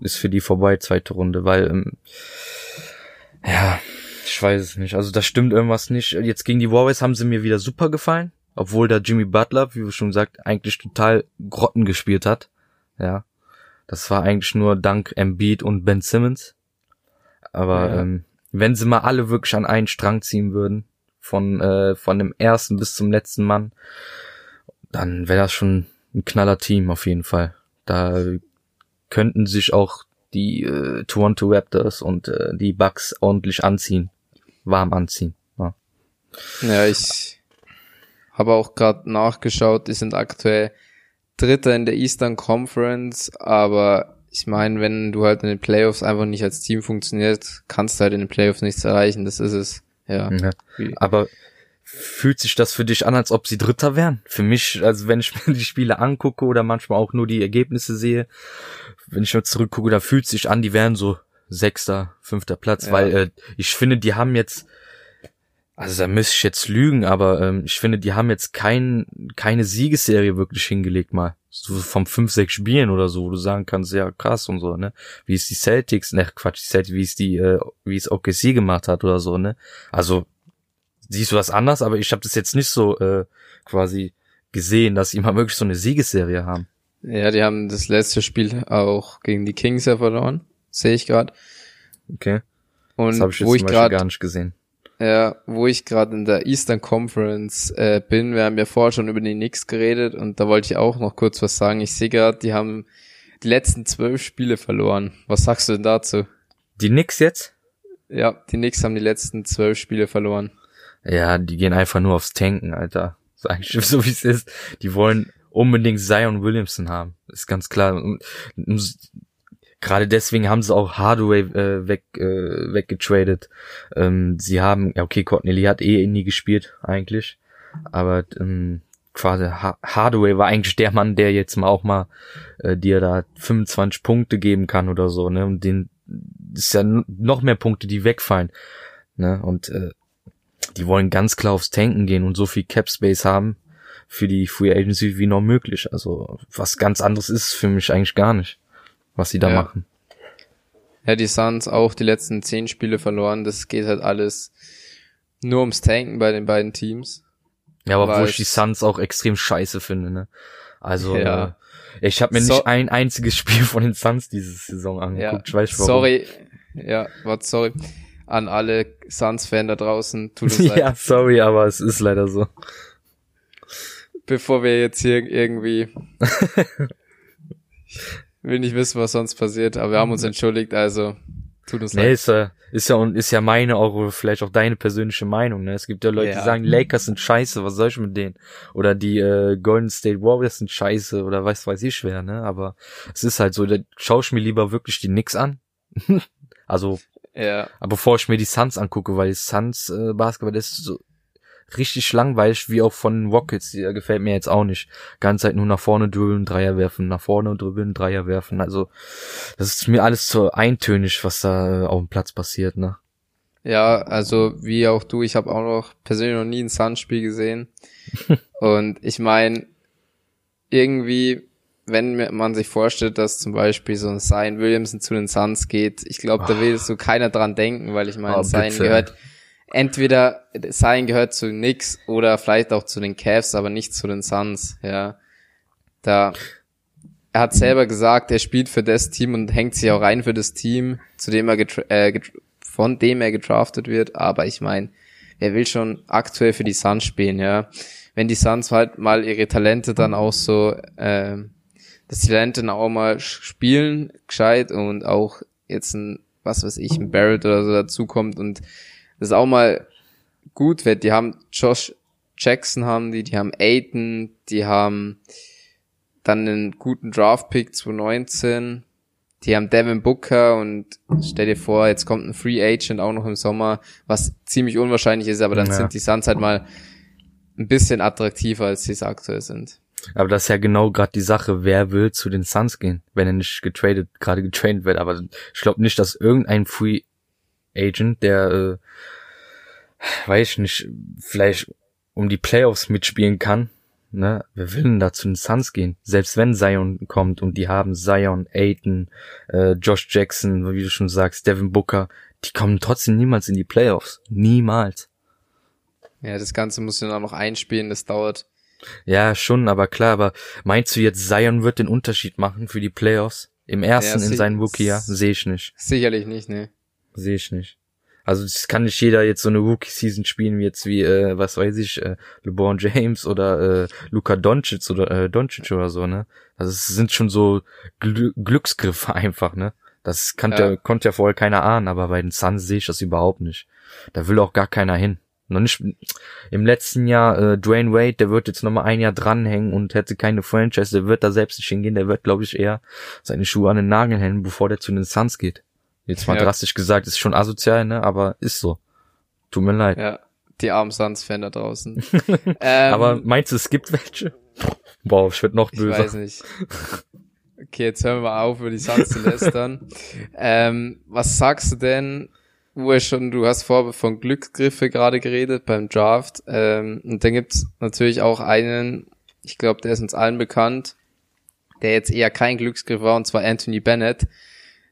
Ist für die vorbei, zweite Runde, weil ähm, ja, ich weiß es nicht. Also da stimmt irgendwas nicht. Jetzt gegen die Warriors haben sie mir wieder super gefallen. Obwohl da Jimmy Butler, wie du schon gesagt, eigentlich total Grotten gespielt hat. Ja. Das war eigentlich nur dank Embiid und Ben Simmons. Aber ja. ähm, wenn sie mal alle wirklich an einen Strang ziehen würden, von, äh, von dem ersten bis zum letzten Mann, dann wäre das schon ein knaller Team auf jeden Fall. Da könnten sich auch die äh, Toronto Raptors und äh, die Bucks ordentlich anziehen, warm anziehen. Ja, ja ich habe auch gerade nachgeschaut, die sind aktuell Dritter in der Eastern Conference, aber ich meine, wenn du halt in den Playoffs einfach nicht als Team funktioniert, kannst du halt in den Playoffs nichts erreichen. Das ist es. Ja. ja. Aber fühlt sich das für dich an, als ob sie Dritter wären? Für mich, also wenn ich mir die Spiele angucke oder manchmal auch nur die Ergebnisse sehe, wenn ich mal zurückgucke, da fühlt sich an, die wären so Sechster, fünfter Platz, ja. weil äh, ich finde, die haben jetzt also da müsste ich jetzt lügen, aber ähm, ich finde, die haben jetzt kein, keine Siegesserie wirklich hingelegt mal. So vom fünf, sechs Spielen oder so, wo du sagen kannst, ja krass und so, ne? Wie es die Celtics, ne Quatsch, die Celtics, wie es die, äh, wie es OKC gemacht hat oder so, ne? Also siehst du was anders, aber ich habe das jetzt nicht so äh, quasi gesehen, dass sie mal wirklich so eine Siegesserie haben. Ja, die haben das letzte Spiel auch gegen die Kings ja verloren, sehe ich gerade. Okay. Und das habe ich jetzt wo ich gerade gar nicht gesehen. Ja, wo ich gerade in der Eastern Conference äh, bin, wir haben ja vorher schon über die Knicks geredet und da wollte ich auch noch kurz was sagen. Ich sehe gerade, die haben die letzten zwölf Spiele verloren. Was sagst du denn dazu? Die Knicks jetzt? Ja, die Knicks haben die letzten zwölf Spiele verloren. Ja, die gehen einfach nur aufs Tanken, Alter. Ist eigentlich so wie es ist. Die wollen unbedingt Zion Williamson haben. Ist ganz klar gerade deswegen haben sie auch Hardaway äh, weg äh, weggetradet. Ähm, sie haben, ja okay, Courtney Lee hat eh nie gespielt eigentlich, aber ähm, quasi ha Hardaway war eigentlich der Mann, der jetzt mal auch mal äh, dir da 25 Punkte geben kann oder so, ne? Und den ist ja noch mehr Punkte, die wegfallen, ne? Und äh, die wollen ganz klar aufs Tanken gehen und so viel Cap Space haben für die Free Agency wie noch möglich. Also was ganz anderes ist für mich eigentlich gar nicht was sie da ja. machen. Ja, die Suns auch die letzten zehn Spiele verloren. Das geht halt alles nur ums Tanken bei den beiden Teams. Ja, aber wo ich die Suns auch extrem scheiße finde, ne? Also, ja. äh, ich habe mir so nicht ein einziges Spiel von den Suns diese Saison angeguckt. Ja. Ich weiß warum. Sorry. Ja, warte, sorry. An alle Suns-Fan da draußen. Tut uns leid. ja, sorry, aber es ist leider so. Bevor wir jetzt hier irgendwie will nicht wissen, was sonst passiert, aber wir haben uns entschuldigt, also tut uns nee, leid. Ist, ja, ist ja ist ja meine auch vielleicht auch deine persönliche Meinung. Ne? Es gibt ja Leute, ja. die sagen, Lakers sind scheiße, was soll ich mit denen? Oder die äh, Golden State Warriors sind scheiße oder weiß weiß ich schwer, ne? Aber es ist halt so, da schaue ich mir lieber wirklich die Knicks an. also ja. Aber bevor ich mir die Suns angucke, weil Suns äh, Basketball das ist so richtig langweilig, wie auch von Rockets. Die gefällt mir jetzt auch nicht. Ganze Zeit nur nach vorne dribbeln, Dreier werfen, nach vorne dribbeln, Dreier werfen. Also, das ist mir alles zu eintönig, was da auf dem Platz passiert, ne? Ja, also wie auch du, ich habe auch noch persönlich noch nie ein Suns-Spiel gesehen. Und ich meine, irgendwie, wenn man sich vorstellt, dass zum Beispiel so ein Zion Williamson zu den Suns geht, ich glaube, da will so keiner dran denken, weil ich meine, oh, Zion gehört entweder Zion gehört zu den Knicks oder vielleicht auch zu den Cavs, aber nicht zu den Suns, ja. Da, er hat selber gesagt, er spielt für das Team und hängt sich auch rein für das Team, zu dem er äh, von dem er gedraftet wird, aber ich meine, wer will schon aktuell für die Suns spielen, ja. Wenn die Suns halt mal ihre Talente dann auch so, äh, das Talente dann auch mal spielen, gescheit und auch jetzt ein, was weiß ich, ein Barrett oder so dazukommt und das auch mal gut wird. Die haben Josh Jackson haben die, die haben Aiton, die haben dann einen guten Draft-Pick 2019, die haben Devin Booker und stell dir vor, jetzt kommt ein Free Agent auch noch im Sommer, was ziemlich unwahrscheinlich ist, aber dann ja. sind die Suns halt mal ein bisschen attraktiver, als sie es aktuell sind. Aber das ist ja genau gerade die Sache, wer will zu den Suns gehen, wenn er nicht getradet, gerade getradet wird. Aber ich glaube nicht, dass irgendein Free Agent, der, äh, weiß ich nicht, vielleicht um die Playoffs mitspielen kann, ne, wer will denn da zu den Suns gehen? Selbst wenn Zion kommt und die haben Zion, Aiton, äh, Josh Jackson, wie du schon sagst, Devin Booker, die kommen trotzdem niemals in die Playoffs. Niemals. Ja, das Ganze muss ja noch einspielen, das dauert. Ja, schon, aber klar, aber meinst du jetzt, Zion wird den Unterschied machen für die Playoffs? Im ersten ja, in seinem Rookie-Jahr? Sehe ich nicht. Sicherlich nicht, ne. Sehe ich nicht. Also das kann nicht jeder jetzt so eine Rookie-Season spielen, wie jetzt wie, äh, was weiß ich, äh, LeBron James oder äh, Luka Doncic oder äh, Doncic oder so, ne? Also es sind schon so Gl Glücksgriffe einfach, ne? Das kann ja. konnte ja vorher keiner ahnen, aber bei den Suns sehe ich das überhaupt nicht. Da will auch gar keiner hin. Noch nicht im letzten Jahr äh, Dwayne Wade, der wird jetzt noch mal ein Jahr dranhängen und hätte keine Franchise, der wird da selbst nicht hingehen, der wird glaube ich eher seine Schuhe an den Nagel hängen, bevor der zu den Suns geht. Jetzt mal ja. drastisch gesagt, ist schon asozial, ne? Aber ist so. Tut mir leid. Ja, die armen Suns-Fan da draußen. ähm, Aber meinst du, es gibt welche? Boah, ich werd noch böse. Ich weiß nicht. Okay, jetzt hören wir mal auf, über die Suns zu lästern. ähm, was sagst du denn, wo er schon, du hast vorher von Glücksgriffe gerade geredet beim Draft. Ähm, und dann gibt's natürlich auch einen, ich glaube, der ist uns allen bekannt, der jetzt eher kein Glücksgriff war, und zwar Anthony Bennett.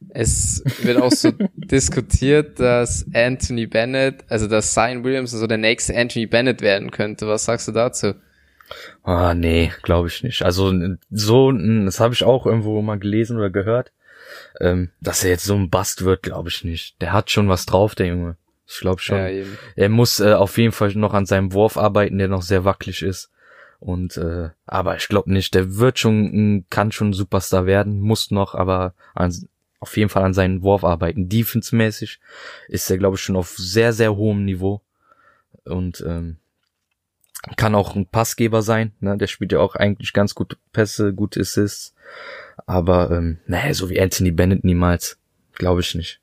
Es wird auch so diskutiert, dass Anthony Bennett, also dass Zion Williams so der nächste Anthony Bennett werden könnte. Was sagst du dazu? Ah, nee, glaube ich nicht. Also so, das habe ich auch irgendwo mal gelesen oder gehört. Ähm, dass er jetzt so ein Bast wird, glaube ich nicht. Der hat schon was drauf, der Junge. Ich glaube schon. Ja, er muss äh, auf jeden Fall noch an seinem Wurf arbeiten, der noch sehr wackelig ist. Und äh, aber ich glaube nicht, der wird schon, kann schon ein Superstar werden, muss noch, aber an, auf jeden Fall an seinen Wurf arbeiten. Defense-mäßig ist er, glaube ich, schon auf sehr, sehr hohem Niveau. Und ähm, kann auch ein Passgeber sein. Ne? Der spielt ja auch eigentlich ganz gute Pässe, gute Assists. Aber ähm, naja, so wie Anthony Bennett niemals. Glaube ich nicht.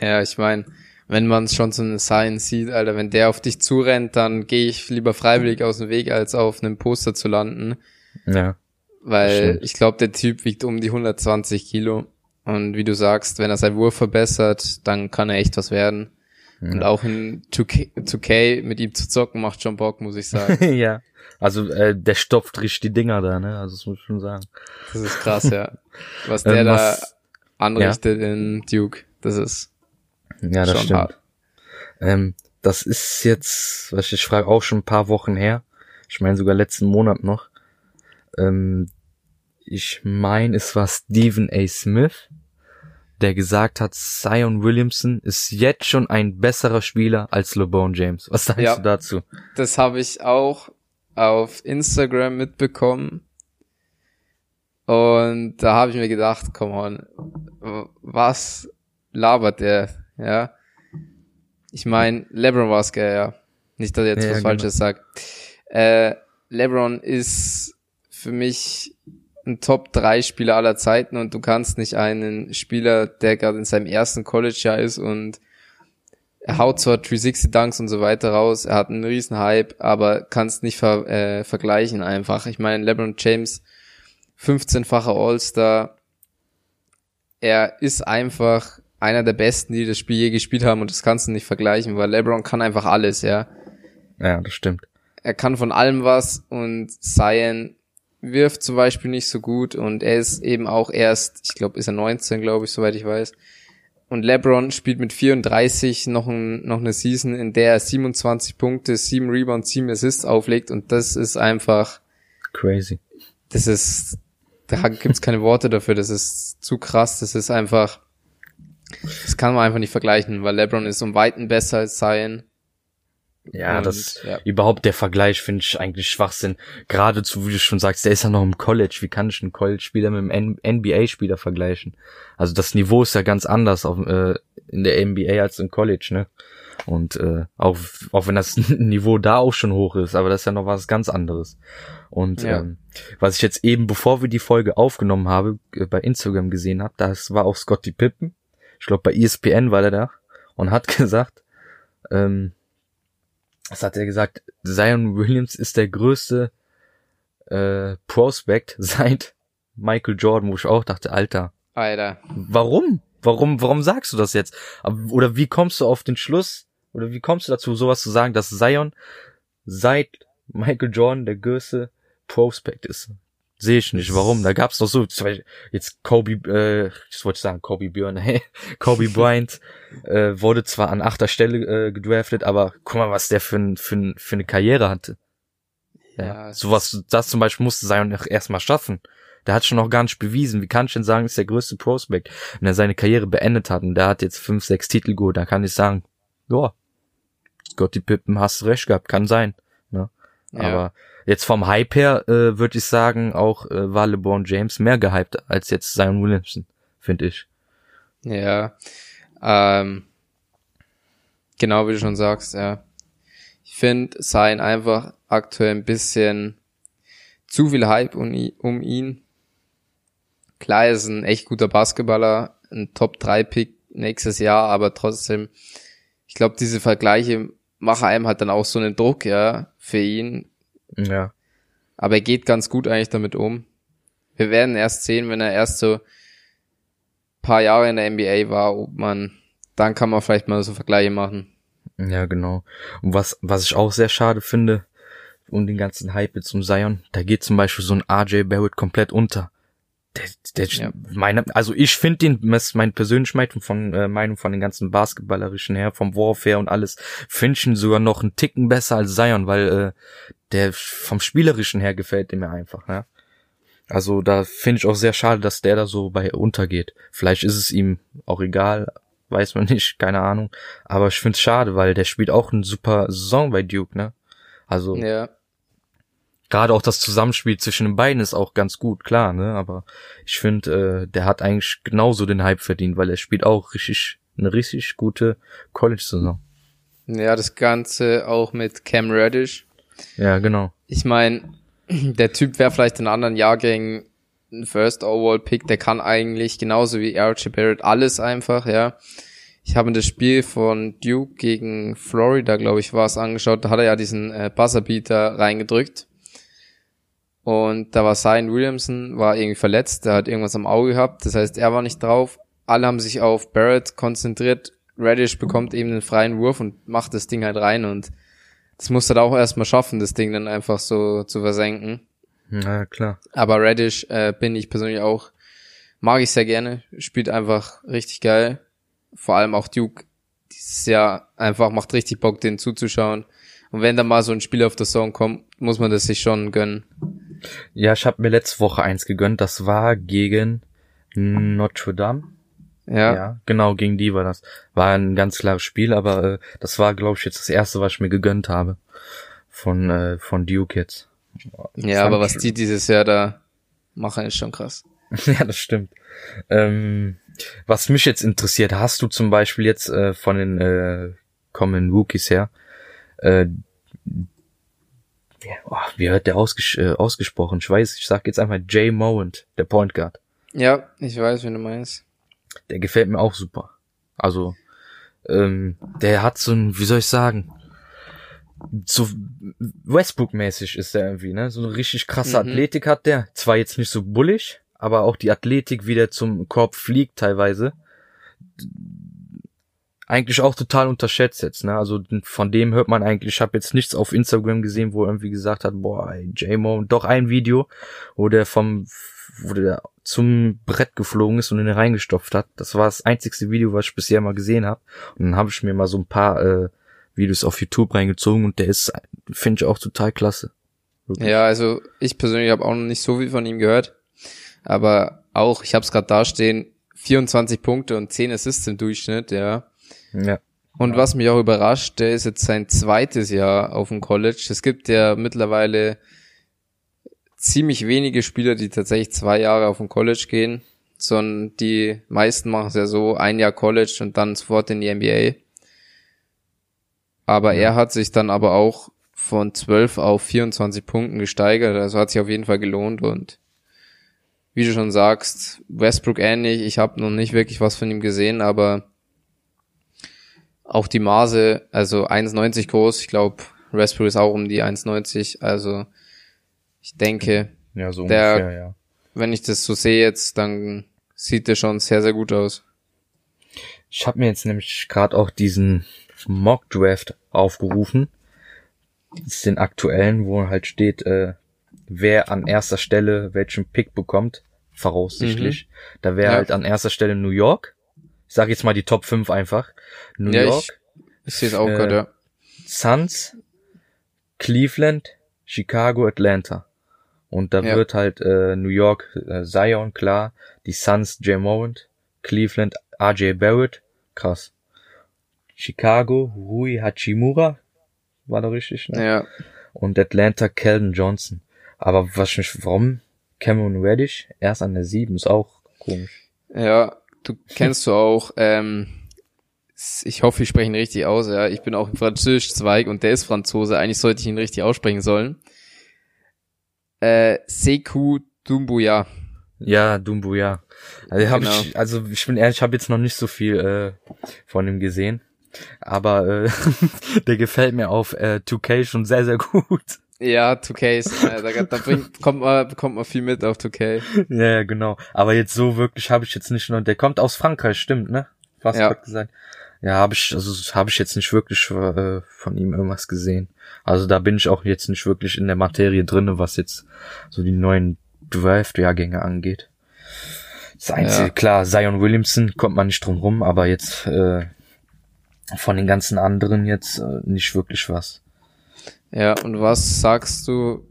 Ja, ich meine, wenn man es schon so eine Science sieht, Alter, wenn der auf dich zurennt, dann gehe ich lieber freiwillig aus dem Weg, als auf einem Poster zu landen. Ja. Weil ich glaube, der Typ wiegt um die 120 Kilo. Und wie du sagst, wenn er seinen Wurf verbessert, dann kann er echt was werden. Ja. Und auch in 2K, 2K mit ihm zu zocken macht schon Bock, muss ich sagen. ja. Also äh, der stopft richtig die Dinger da, ne? Also das muss ich schon sagen. Das ist krass, ja. Was der ähm, was, da anrichtet ja. in Duke, das ist ja, das schon stimmt. hart. Ähm, das ist jetzt, was ich frage, auch schon ein paar Wochen her. Ich meine sogar letzten Monat noch. Ähm, ich meine, es war Stephen A. Smith, der gesagt hat, Zion Williamson ist jetzt schon ein besserer Spieler als LeBron James. Was sagst ja, du dazu? Das habe ich auch auf Instagram mitbekommen. Und da habe ich mir gedacht, come on, was labert der, ja? Ich meine, LeBron war es ja. Nicht, dass er jetzt ja, was genau. Falsches sagt. Äh, LeBron ist für mich ein Top-3-Spieler aller Zeiten und du kannst nicht einen Spieler, der gerade in seinem ersten College-Jahr ist und er haut zwar 360 Dunks und so weiter raus, er hat einen riesen Hype, aber kannst nicht ver äh, vergleichen einfach. Ich meine, LeBron James, 15-facher All-Star, er ist einfach einer der Besten, die das Spiel je gespielt haben und das kannst du nicht vergleichen, weil LeBron kann einfach alles, ja. Ja, das stimmt. Er kann von allem was und Zion wirft zum Beispiel nicht so gut und er ist eben auch erst, ich glaube, ist er 19, glaube ich, soweit ich weiß. und LeBron spielt mit 34 noch, ein, noch eine Season, in der er 27 Punkte, 7 Rebounds, 7 Assists auflegt und das ist einfach crazy. Das ist, da gibt's keine Worte dafür, das ist zu krass, das ist einfach, das kann man einfach nicht vergleichen, weil LeBron ist um Weiten besser als Zion. Ja, und, das ja. überhaupt der Vergleich finde ich eigentlich Schwachsinn. Geradezu, wie du schon sagst, der ist ja noch im College. Wie kann ich einen College-Spieler mit einem NBA-Spieler vergleichen? Also das Niveau ist ja ganz anders auf, äh, in der NBA als im College, ne? Und äh, auch, auch wenn das Niveau da auch schon hoch ist, aber das ist ja noch was ganz anderes. Und ja. ähm, was ich jetzt eben, bevor wir die Folge aufgenommen habe, äh, bei Instagram gesehen habe, das war auch Scotty Pippen. Ich glaube, bei ESPN war der da und hat gesagt, ähm, was hat er gesagt? Zion Williams ist der größte äh, Prospect seit Michael Jordan, wo ich auch dachte, Alter. Alter. Warum? Warum, warum sagst du das jetzt? Oder wie kommst du auf den Schluss? Oder wie kommst du dazu, sowas zu sagen, dass Zion seit Michael Jordan der größte Prospect ist? Sehe ich nicht. Warum? Da gab's doch so, jetzt Kobe, äh, ich wollte sagen Kobe Björn, hey, Kobe Bryant äh, wurde zwar an achter Stelle äh, gedraftet, aber guck mal, was der für, für, für eine Karriere hatte. Ja, ja sowas, das zum Beispiel musste Zion erstmal schaffen. Der hat schon noch gar nicht bewiesen. Wie kann ich denn sagen, ist der größte Prospect, wenn er seine Karriere beendet hat und der hat jetzt fünf, sechs Titel geholt, da kann ich sagen, ja, Scotty Pippen hast recht gehabt, kann sein. Ne? Ja. Aber Jetzt vom Hype her äh, würde ich sagen, auch äh, war LeBron James mehr gehypt als jetzt Zion Williamson, finde ich. Ja, ähm, genau wie du schon sagst, ja. Ich finde Zion einfach aktuell ein bisschen zu viel Hype um, um ihn. Klar, er ist ein echt guter Basketballer, ein Top-3-Pick nächstes Jahr, aber trotzdem, ich glaube, diese Vergleiche machen einem halt dann auch so einen Druck, ja, für ihn, ja. Aber er geht ganz gut eigentlich damit um. Wir werden erst sehen, wenn er erst so paar Jahre in der NBA war, ob man, dann kann man vielleicht mal so Vergleiche machen. Ja, genau. Und was, was ich auch sehr schade finde, um den ganzen Hype zum Zion, da geht zum Beispiel so ein RJ Barrett komplett unter. Der, der, ja. meine, also ich finde den, mein persönlich von, äh, Meinung von den ganzen Basketballerischen her, vom Warfare und alles, finde ich ihn sogar noch einen Ticken besser als Zion, weil äh, der vom Spielerischen her gefällt mir einfach, ja. Also da finde ich auch sehr schade, dass der da so bei untergeht. Vielleicht ist es ihm auch egal, weiß man nicht, keine Ahnung. Aber ich finde es schade, weil der spielt auch eine super Saison bei Duke, ne? Also ja. gerade auch das Zusammenspiel zwischen den beiden ist auch ganz gut, klar, ne? Aber ich finde, äh, der hat eigentlich genauso den Hype verdient, weil er spielt auch richtig eine richtig gute College-Saison. Ja, das Ganze auch mit Cam Reddish ja, genau. Ich meine, der Typ wäre vielleicht in anderen Jahrgängen ein First Overall Pick, der kann eigentlich genauso wie RJ Barrett alles einfach, ja. Ich habe das Spiel von Duke gegen Florida, glaube ich, war es angeschaut. Da hat er ja diesen äh, Buzzerbeater reingedrückt. Und da war Zion Williamson, war irgendwie verletzt, der hat irgendwas am Auge gehabt. Das heißt, er war nicht drauf. Alle haben sich auf Barrett konzentriert. Reddish bekommt eben den freien Wurf und macht das Ding halt rein und das musst du da auch erstmal schaffen, das Ding dann einfach so zu versenken. Na klar. Aber Reddish äh, bin ich persönlich auch, mag ich sehr gerne, spielt einfach richtig geil. Vor allem auch Duke dieses Jahr einfach macht richtig Bock, den zuzuschauen. Und wenn da mal so ein Spiel auf der Song kommt, muss man das sich schon gönnen. Ja, ich habe mir letzte Woche eins gegönnt, das war gegen Notre Dame. Ja. ja, genau, gegen die war das. War ein ganz klares Spiel, aber äh, das war, glaube ich, jetzt das erste, was ich mir gegönnt habe. Von, äh, von Duke jetzt. ja, aber was die dieses Jahr da machen, ist schon krass. ja, das stimmt. Ähm, was mich jetzt interessiert, hast du zum Beispiel jetzt äh, von den äh, kommenden Rookies her, äh, ja, oh, wie hört der ausges äh, ausgesprochen? Ich weiß, ich sag jetzt einfach Jay Mowant, der Point Guard. Ja, ich weiß, wie du meinst der gefällt mir auch super. Also, ähm, der hat so ein, wie soll ich sagen, so Westbrook-mäßig ist der irgendwie, ne? So eine richtig krasse mhm. Athletik hat der. Zwar jetzt nicht so bullig, aber auch die Athletik, wie der zum Korb fliegt teilweise. eigentlich auch total unterschätzt jetzt, ne? Also von dem hört man eigentlich, ich habe jetzt nichts auf Instagram gesehen, wo er irgendwie gesagt hat, boah, J-Mo, doch ein Video, wo der vom, wo der zum Brett geflogen ist und ihn reingestopft hat. Das war das einzigste Video, was ich bisher mal gesehen habe. Und dann habe ich mir mal so ein paar äh, Videos auf YouTube reingezogen und der ist, finde ich auch total klasse. Wirklich. Ja, also ich persönlich habe auch noch nicht so viel von ihm gehört, aber auch, ich habe es gerade dastehen, 24 Punkte und 10 Assists im Durchschnitt, ja. Ja. Und was mich auch überrascht, der ist jetzt sein zweites Jahr auf dem College. Es gibt ja mittlerweile ziemlich wenige Spieler, die tatsächlich zwei Jahre auf dem College gehen, sondern die meisten machen es ja so, ein Jahr College und dann sofort in die NBA. Aber ja. er hat sich dann aber auch von 12 auf 24 Punkten gesteigert, also hat sich auf jeden Fall gelohnt und wie du schon sagst, Westbrook ähnlich, ich habe noch nicht wirklich was von ihm gesehen, aber auch die Maße, also 1,90 groß, ich glaube, Westbrook ist auch um die 1,90, also ich denke, ja, so der, ungefähr, ja. wenn ich das so sehe jetzt, dann sieht der schon sehr, sehr gut aus. Ich habe mir jetzt nämlich gerade auch diesen Mock Draft aufgerufen. Das ist den aktuellen, wo halt steht, äh, wer an erster Stelle welchen Pick bekommt, voraussichtlich. Mhm. Da wäre ja. halt an erster Stelle New York, ich sage jetzt mal die Top 5 einfach. New ja, York. Ich, ich sehe es auch äh, gerade, ja. Suns, Cleveland, Chicago, Atlanta. Und da ja. wird halt äh, New York äh, Zion, klar, die Suns Jay Morant, Cleveland RJ Barrett, krass. Chicago Rui Hachimura, war da richtig, ne? Ja. Und Atlanta Keldon Johnson. Aber was mich, warum Cameron Reddish erst an der 7 ist auch komisch. Ja, du kennst du auch, ähm, ich hoffe, ich spreche ihn richtig aus, ja. Ich bin auch im Französisch-Zweig und der ist Franzose. Eigentlich sollte ich ihn richtig aussprechen sollen. Äh, Sekou Dumbuya. Ja, Dumbuya. Also, hab genau. ich, also ich bin ehrlich, ich habe jetzt noch nicht so viel äh, von ihm gesehen. Aber äh, der gefällt mir auf äh, 2K schon sehr, sehr gut. Ja, 2K ist, äh, da, da bringt, kommt man, bekommt man viel mit auf 2K. Ja, genau. Aber jetzt so wirklich habe ich jetzt nicht nur, der kommt aus Frankreich, stimmt, ne? Fast ja. gesagt. Ja, habe ich, also habe ich jetzt nicht wirklich äh, von ihm irgendwas gesehen. Also da bin ich auch jetzt nicht wirklich in der Materie drinne, was jetzt so die neuen Draft-Jahrgänge angeht. Das Einzige, ja. klar, Zion Williamson kommt man nicht drum rum, aber jetzt äh, von den ganzen anderen jetzt äh, nicht wirklich was. Ja, und was sagst du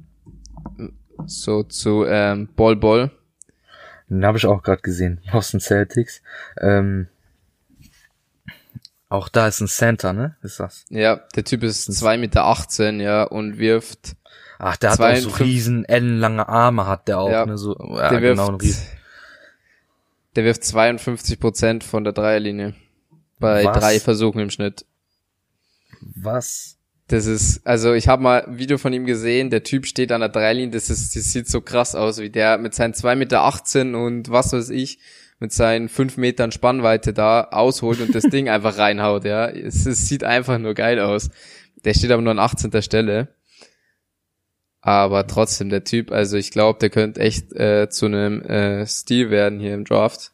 so zu ähm, Ball Ball? Den habe ich auch gerade gesehen, Boston Celtics. Ähm, auch da ist ein Center, ne? Ist das? Ja, der Typ ist 2,18 Meter, 18, ja, und wirft. Ach, der hat auch so riesen, ellenlange Arme, hat der auch, ja, ne? So, ja, der genau, wirft, riesen. Der wirft 52 Prozent von der Dreierlinie. Bei Was? drei Versuchen im Schnitt. Was? Das ist, also ich habe mal ein Video von ihm gesehen, der Typ steht an der Dreilinie, das ist, das sieht so krass aus, wie der mit seinen 2,18 Meter und was weiß ich, mit seinen 5 Metern Spannweite da ausholt und das Ding einfach reinhaut, ja. Es, es, sieht einfach nur geil aus. Der steht aber nur an 18. Stelle. Aber trotzdem, der Typ, also ich glaube, der könnte echt äh, zu einem äh, Stil werden hier im Draft.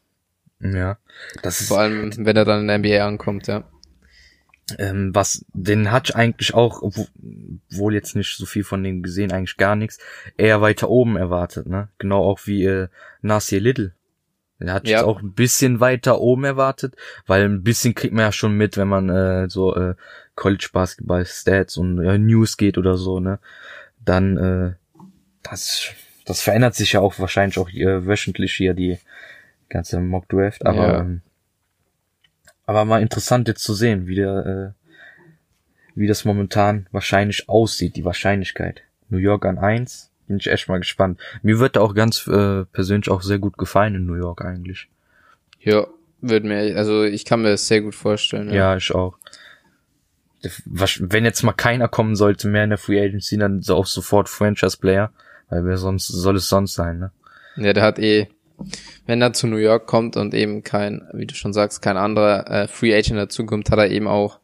Ja. Das ist Vor allem, wenn er dann in der NBA ankommt, ja. Ähm, was den hat ich eigentlich auch, wohl jetzt nicht so viel von dem gesehen, eigentlich gar nichts, eher weiter oben erwartet, ne? Genau auch wie äh, Nasir Little. Den hat ja. jetzt auch ein bisschen weiter oben erwartet, weil ein bisschen kriegt man ja schon mit, wenn man äh, so äh, College Basketball Stats und äh, News geht oder so, ne? Dann äh, das das verändert sich ja auch wahrscheinlich auch äh, wöchentlich hier die ganze Mock Draft, aber ja. ähm, aber mal interessant jetzt zu sehen, wie der, äh, wie das momentan wahrscheinlich aussieht, die Wahrscheinlichkeit. New York an eins, bin ich echt mal gespannt. Mir wird da auch ganz äh, persönlich auch sehr gut gefallen in New York eigentlich. Ja, wird mir, also ich kann mir das sehr gut vorstellen. Ja, ja ich auch. Wenn jetzt mal keiner kommen sollte mehr in der Free Agency, dann so auch sofort Franchise Player, weil wer sonst soll es sonst sein, ne? Ja, der hat eh wenn er zu New York kommt und eben kein, wie du schon sagst, kein anderer äh, Free Agent dazukommt, hat er eben auch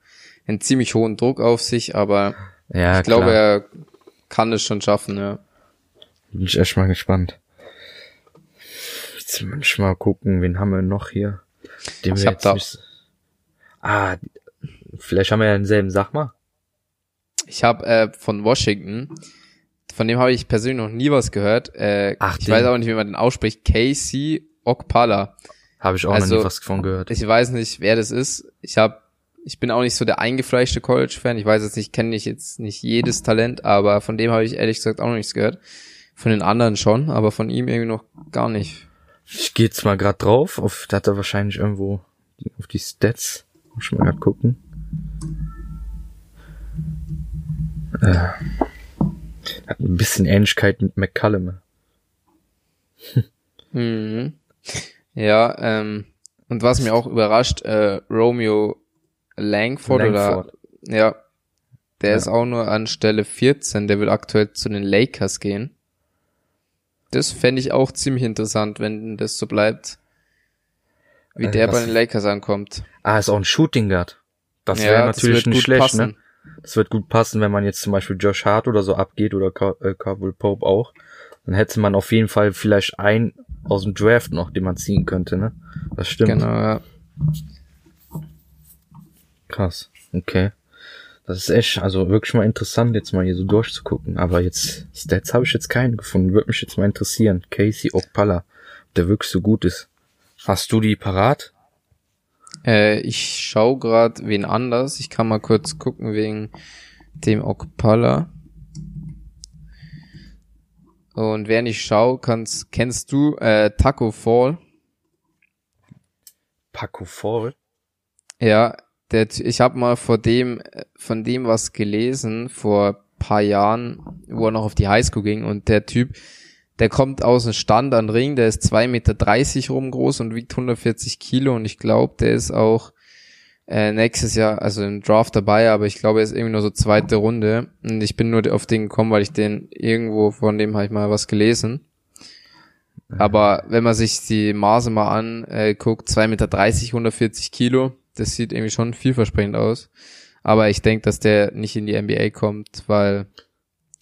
einen ziemlich hohen Druck auf sich, aber ja, ich klar. glaube, er kann es schon schaffen, ja. Bin ich echt mal gespannt. Jetzt muss ich mal gucken, wen haben wir noch hier? Den ich wir jetzt da, nicht... Ah, vielleicht haben wir ja denselben, sag mal. Ich habe äh, von Washington, von dem habe ich persönlich noch nie was gehört. Äh, Ach, ich den- weiß auch nicht, wie man den ausspricht. Casey Okpala. Habe ich auch Also, noch nie was von gehört. Ich weiß nicht, wer das ist. Ich habe, ich bin auch nicht so der eingefleischte College-Fan. Ich weiß jetzt nicht, kenne ich jetzt nicht jedes Talent, aber von dem habe ich ehrlich gesagt auch noch nichts gehört. Von den anderen schon, aber von ihm irgendwie noch gar nicht. Ich gehe jetzt mal grad drauf, auf, da hat er wahrscheinlich irgendwo auf die Stats. Muss ich mal grad gucken. Äh, hat ein bisschen Ähnlichkeit mit McCallum. Mhm. Ja, ähm, und was mir auch überrascht, äh, Romeo Langford, Langford. oder ja, der Ja. ist auch nur an Stelle 14, der will aktuell zu den Lakers gehen. Das fände ich auch ziemlich interessant, wenn das so bleibt. Wie Äh, der bei den Lakers ankommt. Ah, ist auch ein Shooting Guard. Das Ja, wäre das natürlich wird nicht schlecht, passen. ne? Das wird gut passen, wenn man jetzt zum Beispiel Josh Hart oder so abgeht oder Car äh, Pope auch. Dann hätte man auf jeden Fall vielleicht einen aus dem Draft noch, den man ziehen könnte, ne? Das stimmt. Genau, ja. Krass. Okay. Das ist echt, also wirklich mal interessant, jetzt mal hier so durchzugucken. Aber jetzt, Stats habe ich jetzt keinen gefunden. Würde mich jetzt mal interessieren. Casey Okpala. Ob der wirklich so gut ist. Hast du die parat? Äh, ich schau grad wen anders. Ich kann mal kurz gucken wegen dem Okpala. Und während ich schau, kannst, kennst du äh, Taco Fall? Paco Fall. Ja, der, ich habe mal vor dem, von dem was gelesen vor paar Jahren, wo er noch auf die Highschool ging und der Typ, der kommt aus dem Stand an Ring, der ist 2,30 Meter rum groß und wiegt 140 Kilo und ich glaube, der ist auch äh, nächstes Jahr, also im Draft dabei, aber ich glaube, er ist irgendwie nur so zweite Runde und ich bin nur auf den gekommen, weil ich den irgendwo, von dem habe ich mal was gelesen. Aber wenn man sich die Maße mal anguckt, 2,30 Meter, 140 Kilo, das sieht irgendwie schon vielversprechend aus. Aber ich denke, dass der nicht in die NBA kommt, weil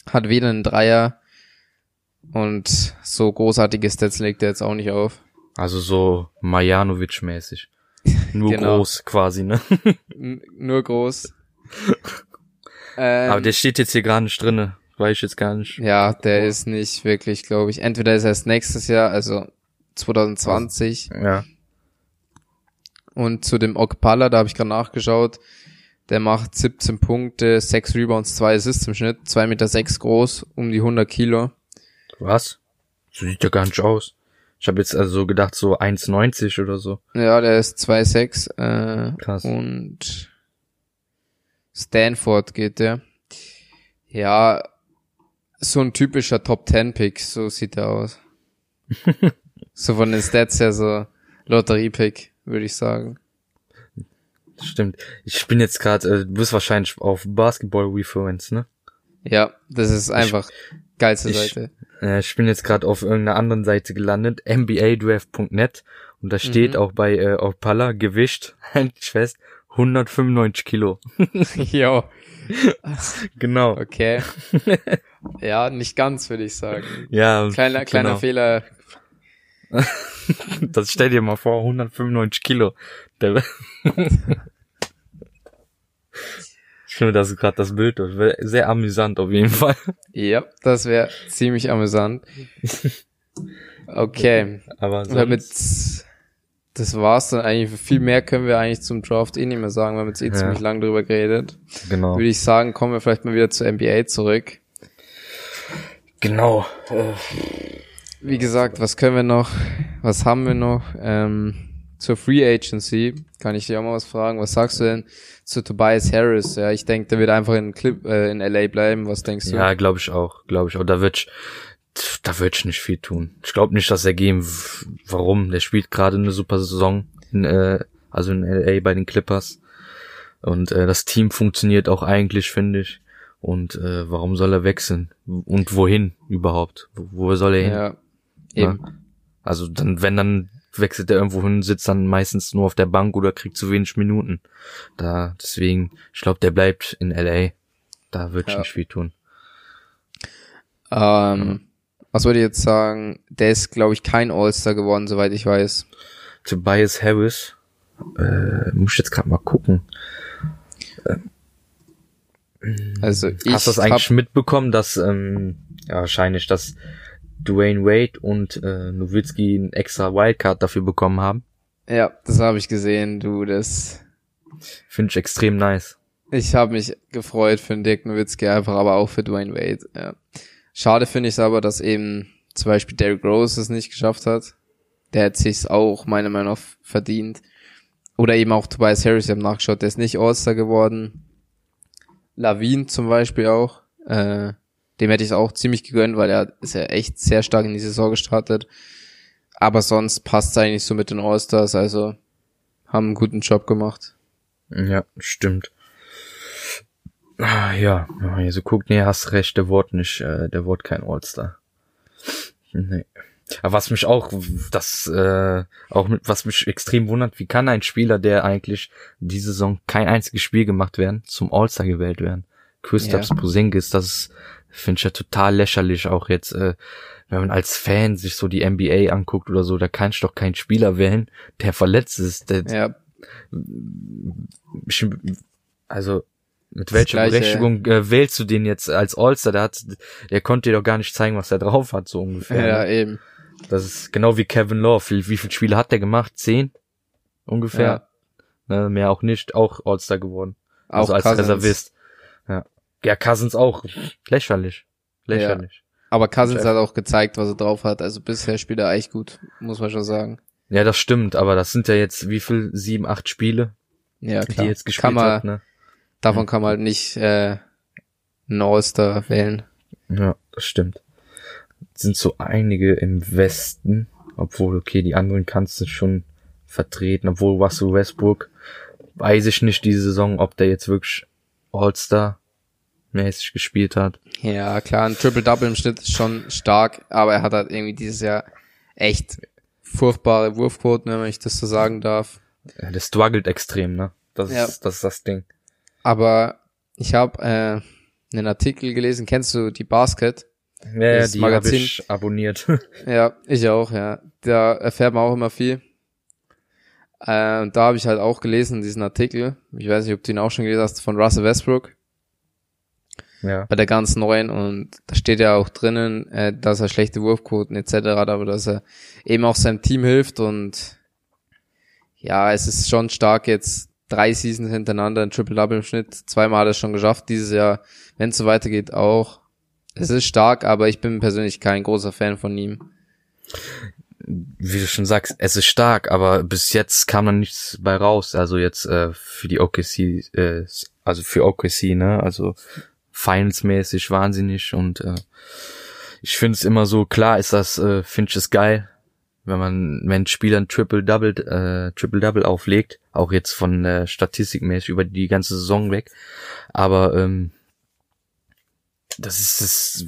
hat weder einen Dreier und so großartige Stats legt er jetzt auch nicht auf. Also so Majanovic-mäßig. Nur Genau. groß quasi, ne? Nur groß. ähm, Aber der steht jetzt hier gar nicht drinne. Weiß ich jetzt gar nicht. ja, der ist nicht wirklich, glaube ich. Entweder ist er erst nächstes Jahr, also 2020, Ja. Und zu dem Okpala, da habe ich gerade nachgeschaut, der macht 17 Punkte, 6 Rebounds, 2 Assists im Schnitt, 2,6 Meter sechs groß, um die 100 Kilo. Was? So sieht der gar nicht aus. Ich habe jetzt also so gedacht, so 1,90 oder so. Ja, der ist 2,6 äh, Krass. und Stanford geht der. Ja, so ein typischer Top 10 Pick, so sieht er aus. so von den Stats her so Lotterie-Pick, würde ich sagen. Stimmt. Ich bin jetzt gerade, äh, du bist wahrscheinlich auf Basketball Reference, ne? Ja, das ist einfach geilste ich- Seite. Äh, ich bin jetzt gerade auf irgendeiner anderen Seite gelandet, nbadraft.net und da steht Mhm. auch bei äh, Opala Gewicht, halt ich fest, 195 Kilo. Jo. Genau. Okay. ja, nicht ganz, würde ich sagen. Ja, Kleiner, kleiner genau. Fehler. Das stell dir mal vor, 195 Kilo. Ich finde, das ist gerade das Bild. Wär Sehr amüsant auf jeden Fall. Ja, das wäre ziemlich amüsant. Okay. Aber damit, das war's dann eigentlich. Viel mehr können wir eigentlich zum Draft eh nicht mehr sagen. Wir haben jetzt eh Ja. ziemlich lang drüber geredet. genau. Würde ich sagen, kommen wir vielleicht mal wieder zur NBA zurück. Genau. Äh, Wie gesagt, was können wir noch? Was haben wir noch? Ähm, zur Free Agency kann ich dir auch mal was fragen. Was sagst du denn zu Tobias Harris? Ja, ich denke, der wird einfach in, Clip, äh, in LA bleiben. Was denkst du? ja, glaube ich auch. Glaube ich auch. Da wird ich, da wird ich nicht viel tun. Ich glaube nicht, dass er gehen. Warum? Der spielt gerade eine super Saison. In, äh, also in LA bei den Clippers. Und äh, das Team funktioniert auch eigentlich, finde ich. Und äh, warum soll er wechseln? Und wohin überhaupt? Wo, wo soll er hin? ja eben. Also dann, wenn dann wechselt er irgendwo hin, sitzt dann meistens nur auf der Bank oder kriegt zu wenig Minuten. Da, deswegen, ich glaube, der bleibt in LA. Da wird Ja. nicht viel tun. Ähm, was wollte ich jetzt sagen? Der ist, glaube ich, kein All-Star geworden, soweit ich weiß. Tobias Harris, Äh, muss ich jetzt gerade mal gucken. Also ich Hast du das eigentlich mitbekommen, dass ähm, ja, wahrscheinlich, dass Dwayne Wade und äh, Nowitzki ein extra Wildcard dafür bekommen haben? Ja, das habe ich gesehen, du, das Finde ich extrem nice. Ich habe mich gefreut für den Dirk Nowitzki einfach, aber auch für Dwayne Wade. Ja. Schade finde ich es aber, dass eben zum Beispiel Derrick Rose es nicht geschafft hat. Der hat sich's auch meiner Meinung nach verdient. Oder eben auch Tobias Harris, ich habe nachgeschaut, der ist nicht All-Star geworden. Lavin zum Beispiel auch. Äh, dem hätte ich es auch ziemlich gegönnt, weil er ist ja echt sehr stark in die Saison gestartet. Aber sonst passt es eigentlich so mit den All-Stars, also haben einen guten Job gemacht. Ja, stimmt. Ah, ja, wenn man hier so guckt, nee, hast recht, der Wort nicht, äh, der Wort kein All-Star. Nee. Aber was mich auch, das, äh, auch mit, was mich extrem wundert, wie kann ein Spieler, der eigentlich diese Saison kein einziges Spiel gemacht werden, zum All-Star gewählt werden? Christoph Ja. Porzingis, das ist, finde ich ja total lächerlich, auch jetzt, äh, wenn man als Fan sich so die NBA anguckt oder so, da kannst du doch keinen Spieler wählen, der verletzt ist, der, Ja, also mit welcher Gleiche, Berechtigung äh, wählst du den jetzt als All-Star? Der hat, der konnte dir doch gar nicht zeigen, was er drauf hat, so ungefähr. ja, ne? eben. Das ist genau wie Kevin Love. Wie, wie viele Spiele hat der gemacht? Zehn? Ungefähr. Ne, mehr auch nicht. Auch All-Star geworden. Auch also als Cousins. Reservist. Ja. Ja, Cousins auch. Lächerlich. Lächerlich. Aber Cousins hat auch gezeigt, was er drauf hat. Also bisher spielt er echt gut, muss man schon sagen. Ja. das stimmt, aber das sind ja jetzt wie viel? Sieben, acht Spiele, Ja, die klar. er jetzt gespielt kann man, hat, ne? Davon kann man halt nicht äh, einen All-Star wählen. Ja, das stimmt. Sind so einige im Westen, obwohl, okay, die anderen kannst du schon vertreten, obwohl Russell Westbrook, weiß ich nicht diese Saison, ob der jetzt wirklich All-Star mäßig gespielt hat. Ja, klar, ein Triple-Double im Schnitt ist schon stark, aber er hat halt irgendwie dieses Jahr echt furchtbare Wurfquoten, wenn ich das so sagen darf. Ja, der struggelt extrem, ne? Das Ja. ist, das ist das Ding. Aber ich habe äh, einen Artikel gelesen, kennst du die Basket? Ja, ja die habe ich abonniert. Ja, ich auch, ja. Da erfährt man auch immer viel. Äh, und da habe ich halt auch gelesen, diesen Artikel. Ich weiß nicht, ob du ihn auch schon gelesen hast, von Russell Westbrook. Ja. bei der ganz neuen und da steht ja auch drinnen, äh, dass er schlechte Wurfquoten etc. hat, aber dass er eben auch seinem Team hilft und ja, es ist schon stark jetzt drei Seasons hintereinander ein Triple-Double im Schnitt, zweimal hat er es schon geschafft dieses Jahr, wenn es so weitergeht auch. Es ist stark, aber ich bin persönlich kein großer Fan von ihm. Wie du schon sagst, es ist stark, aber bis jetzt kam noch nichts bei raus. Also jetzt äh, für die OKC, äh, also für OKC, ne? Also Finals-mäßig wahnsinnig und äh, ich finde es immer so, klar ist das, äh, finde ich es geil, wenn man, wenn ein Spieler ein Triple-Double, äh, Triple-Double auflegt, auch jetzt von äh, statistikmäßig über die ganze Saison weg, aber ähm, das ist das,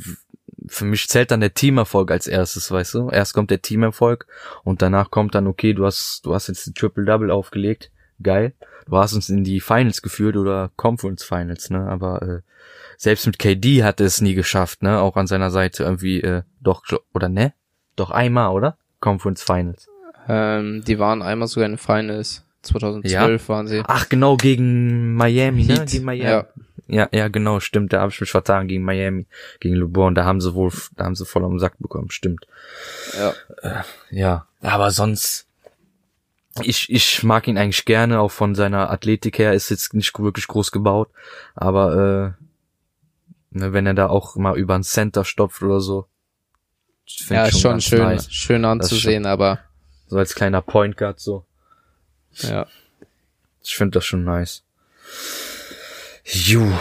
für mich zählt dann der Teamerfolg als erstes, weißt du? Erst kommt der Teamerfolg und danach kommt dann, okay, du hast, du hast jetzt ein Triple-Double aufgelegt, geil. Du hast uns in die Finals geführt oder Conference Finals, ne? Aber äh, selbst mit KD hat er es nie geschafft, ne? Auch an seiner Seite irgendwie, äh, doch, oder ne? Doch einmal, oder? Conference Finals. Ähm, die waren einmal sogar in den Finals. 2012 waren sie. Ach, genau, gegen Miami, ne? Heat, Gegen Miami. ja. Ja, ja, genau, stimmt. Da habe ich mich vertan gegen Miami, gegen LeBron. Da haben sie wohl, da haben sie voll am Sack bekommen, stimmt. Ja. Ja, aber sonst, ich, ich mag ihn eigentlich gerne, auch von seiner Athletik her, ist jetzt nicht wirklich groß gebaut, aber äh, ne, wenn er da auch mal über ein Center stopft oder so, Ja, ich ist schon ganz schön, nice. schön anzusehen, aber So als kleiner Point Guard so. ja. Ich finde das schon nice. Ju.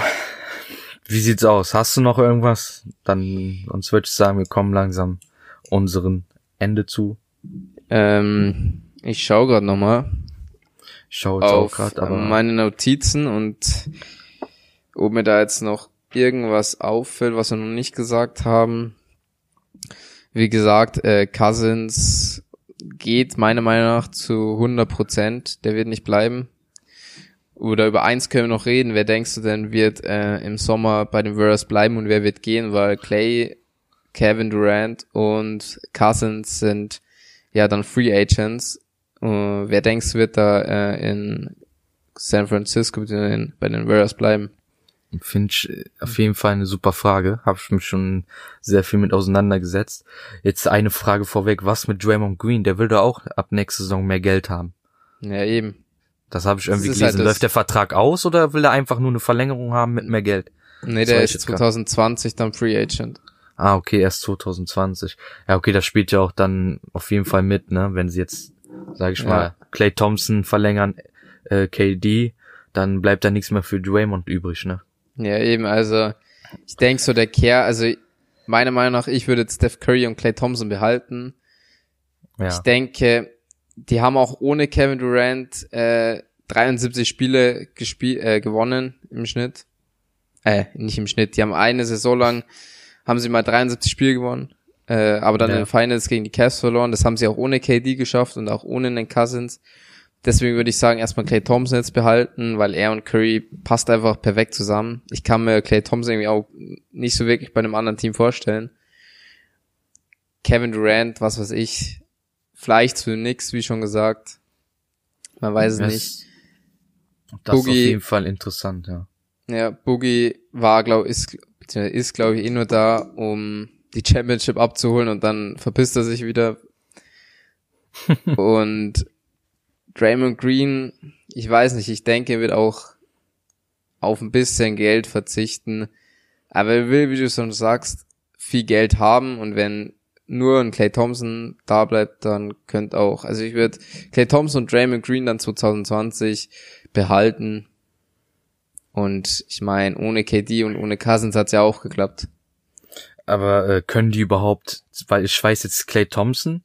Wie sieht's aus? Hast du noch irgendwas? Dann, sonst würde ich sagen, wir kommen langsam unseren Ende zu. Ähm, ich schaue gerade nochmal Ich schaue jetzt auch auf gerade, aber meine Notizen und ob mir da jetzt noch irgendwas auffällt, was wir noch nicht gesagt haben. Wie gesagt, äh, Cousins geht meiner Meinung nach zu 100 Prozent. Der wird nicht bleiben. Oder über eins können wir noch reden. Wer denkst du denn wird äh, im Sommer bei den Warriors bleiben und wer wird gehen? Weil Clay, Kevin Durant und Cousins sind ja dann Free Agents. Uh, wer denkst wird da äh, in San Francisco bei den, bei den Warriors bleiben? Finde ich äh, auf jeden Fall eine super Frage. Habe ich mich schon sehr viel mit auseinandergesetzt. Jetzt eine Frage vorweg. Was mit Draymond Green? Der will doch auch ab nächster Saison mehr Geld haben. Ja, eben. Das habe ich irgendwie gelesen. Halt Läuft der Vertrag aus oder will er einfach nur eine Verlängerung haben mit mehr Geld? Nee, der ist 2020 dann Free Agent. Ah, okay, erst 2020. Ja, okay, das spielt ja auch dann auf jeden Fall mit, ne? Wenn sie jetzt, sag ich ja. mal, Clay Thompson verlängern, äh, KD, dann bleibt da nichts mehr für Draymond übrig, ne? Ja, eben, also ich denke so der Care, also meiner Meinung nach, ich würde Steph Curry und Clay Thompson behalten. Ja. Ich denke, die haben auch ohne Kevin Durant äh, 73 Spiele gespielt, äh, gewonnen im Schnitt. Äh, nicht im Schnitt, die haben eine Saison lang haben sie mal 73 Spiele gewonnen, äh, aber dann ja. in den Finals gegen die Cavs verloren. Das haben sie auch ohne KD geschafft und auch ohne den Cousins. Deswegen würde ich sagen, erstmal Clay Thompson jetzt behalten, weil er und Curry passt einfach perfekt zusammen. Ich kann mir Clay Thompson irgendwie auch nicht so wirklich bei einem anderen Team vorstellen. Kevin Durant, was weiß ich, vielleicht zu nix, wie schon gesagt. Man weiß es das, nicht. Das Boogie, ist auf jeden Fall interessant, ja. Ja, Boogie war, glaube ist, ist, glaube ich, eh nur da, um die Championship abzuholen und dann verpisst er sich wieder. und Draymond Green, ich weiß nicht, ich denke, er wird auch auf ein bisschen Geld verzichten. Aber er will, wie du schon sagst, viel Geld haben und wenn nur ein Clay Thompson da bleibt, dann könnte auch, also ich würde Clay Thompson und Draymond Green dann 2020 behalten und ich meine, ohne KD und ohne Cousins hat's ja auch geklappt. Aber äh, können die überhaupt, weil ich weiß jetzt Clay Thompson,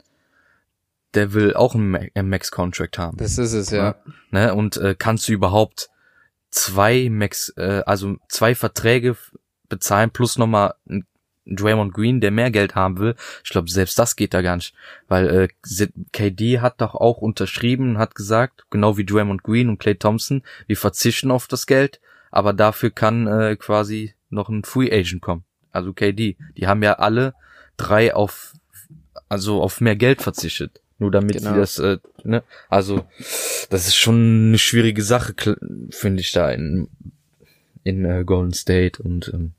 der will auch einen Max-Contract haben. Das ist es, ja. Ne? Und äh, kannst du überhaupt zwei Max, äh, also zwei Verträge bezahlen plus nochmal ein Draymond Green, der mehr Geld haben will. Ich glaube, selbst das geht da gar nicht. Weil äh, KD hat doch auch unterschrieben, hat gesagt, genau wie Draymond Green und Clay Thompson, wir verzichten auf das Geld aber dafür kann äh, quasi noch ein Free Agent kommen. Also KD. Die haben ja alle drei auf, also auf mehr Geld verzichtet. Nur damit genau. sie das, äh, ne? Also, das ist schon eine schwierige Sache, finde ich da in, in äh, Golden State und ähm,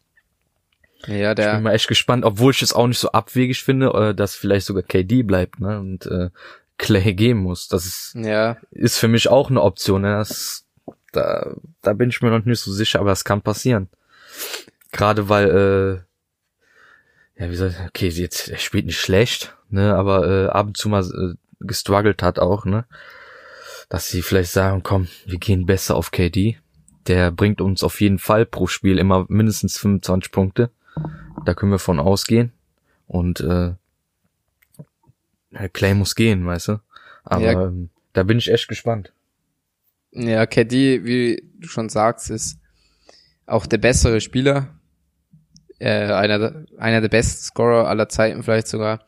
ja, der. Ich bin mal echt gespannt, obwohl ich es auch nicht so abwegig finde, äh, dass vielleicht sogar KD bleibt, ne? Und äh, Clay gehen muss. Das ist, ja. ist für mich auch eine Option. Ne? Das da, da bin ich mir noch nicht so sicher, aber es kann passieren. Gerade weil, äh, ja, wie soll ich, okay, jetzt, er spielt nicht schlecht, ne, aber äh, ab und zu mal äh, gestruggelt hat auch, ne. Dass sie vielleicht sagen, komm, wir gehen besser auf KD. Der bringt uns auf jeden Fall pro Spiel immer mindestens 25 Punkte. Da können wir von ausgehen. Und äh, Clay muss gehen, weißt du. Aber ja. ähm, da bin ich echt gespannt. Ja, KD, wie du schon sagst, ist auch der bessere Spieler. Äh, einer, einer der besten Scorer aller Zeiten vielleicht sogar.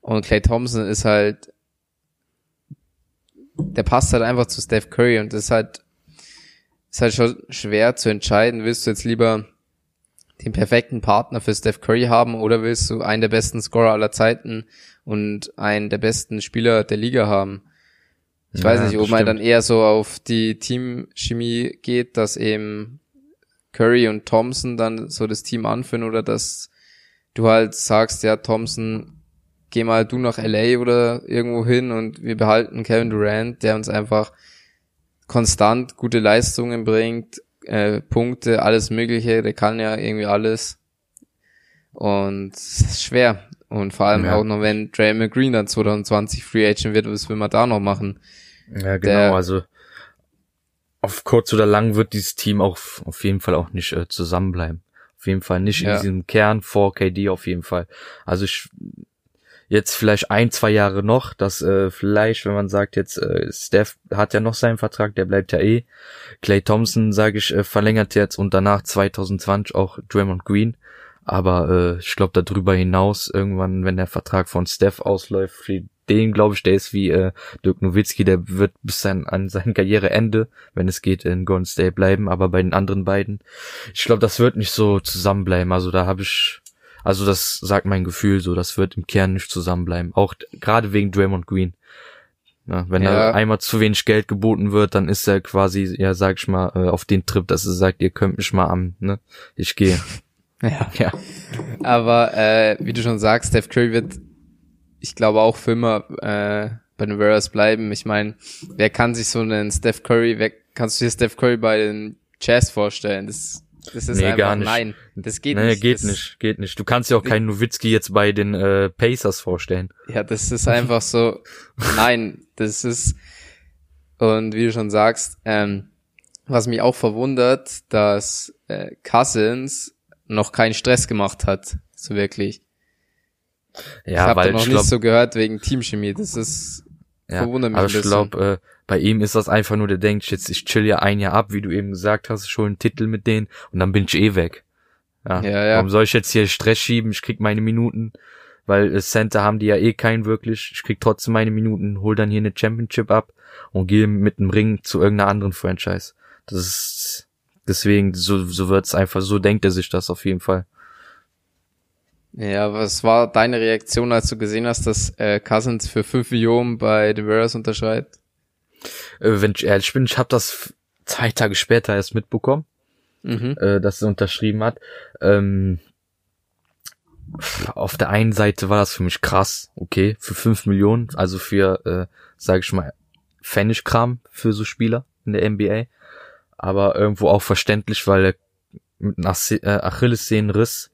Und Clay Thompson ist halt, der passt halt einfach zu Steph Curry und ist halt, ist halt schon schwer zu entscheiden. Willst du jetzt lieber den perfekten Partner für Steph Curry haben oder willst du einen der besten Scorer aller Zeiten und einen der besten Spieler der Liga haben? Ich ja, weiß nicht, ob man dann eher so auf die Teamchemie geht, dass eben Curry und Thompson dann so das Team anführen oder dass du halt sagst, ja, Thompson, geh mal du nach LA oder irgendwo hin und wir behalten Kevin Durant, der uns einfach konstant gute Leistungen bringt, äh, Punkte, alles Mögliche, der kann ja irgendwie alles. Und es ist schwer. Und vor allem ja. auch noch, wenn Draymond Green dann 2020 Free Agent wird, was will man da noch machen? Ja, genau, Der, also auf kurz oder lang wird dieses Team auch auf jeden Fall auch nicht äh, zusammenbleiben. Auf jeden Fall nicht ja. in diesem Kern vor KD auf jeden Fall. Also ich, jetzt vielleicht ein, zwei Jahre noch, dass äh, vielleicht, wenn man sagt, jetzt äh, Steph hat ja noch seinen Vertrag, der bleibt ja eh. Clay Thompson, sage ich, äh, verlängert jetzt und danach 2020 auch Draymond Green. Aber äh, ich glaube darüber hinaus, irgendwann, wenn der Vertrag von Steph ausläuft, für den glaube ich, der ist wie äh, Dirk Nowitzki, der wird bis sein, an sein Karriereende, wenn es geht, in Golden State bleiben. Aber bei den anderen beiden, ich glaube, das wird nicht so zusammenbleiben. Also da habe ich, also das sagt mein Gefühl so, das wird im Kern nicht zusammenbleiben. Auch gerade wegen Draymond Green. Ja, wenn Ja. da einmal zu wenig Geld geboten wird, dann ist er quasi, ja, sag ich mal, äh, auf den Trip, dass er sagt, ihr könnt mich mal am, ne? Ich gehe. Ja. Ja. Aber äh, wie du schon sagst, Steph Curry wird, ich glaube auch für immer äh, bei den Warriors bleiben. Ich meine, wer kann sich so einen Steph Curry, wer kannst du dir Steph Curry bei den Jazz vorstellen? Das, das ist Nee, einfach gar nicht. nein, das geht nee, nicht. geht das, nicht, geht nicht. Du kannst dir auch keinen Nowitzki jetzt bei den äh, Pacers vorstellen. Ja, das ist einfach so, nein, das ist, und wie du schon sagst, ähm, was mich auch verwundert, dass äh, Cousins noch keinen Stress gemacht hat, so wirklich. ich Ja, habe weil da noch ich nicht so gehört wegen Teamchemie. Das ist ja, verwundert mich aber ich glaube, äh, bei ihm ist das einfach nur, der denkt jetzt, ich chill ja ein Jahr ab, wie du eben gesagt hast, schon einen Titel mit denen und dann bin ich eh weg. Ja, Ja, ja. Warum soll ich jetzt hier Stress schieben? Ich krieg meine Minuten, weil äh, Center haben die ja eh keinen wirklich. Ich krieg trotzdem meine Minuten, hol dann hier eine Championship ab und gehe mit dem Ring zu irgendeiner anderen Franchise. Das ist deswegen, so, so wird's einfach, so denkt er sich das auf jeden Fall. Ja, was war deine Reaktion, als du gesehen hast, dass äh, Cousins für 5 Millionen bei den Warriors unterschreibt? Äh, wenn ich ehrlich bin, ich habe das zwei Tage später erst mitbekommen. Mhm. äh, dass er unterschrieben hat. Ähm, auf der einen Seite war das für mich krass, okay, für fünf Millionen, also für, äh, sage ich mal, Pfennigkram für so Spieler in der NBA, aber irgendwo auch verständlich, weil er mit einem äh, Achillessehnenriss,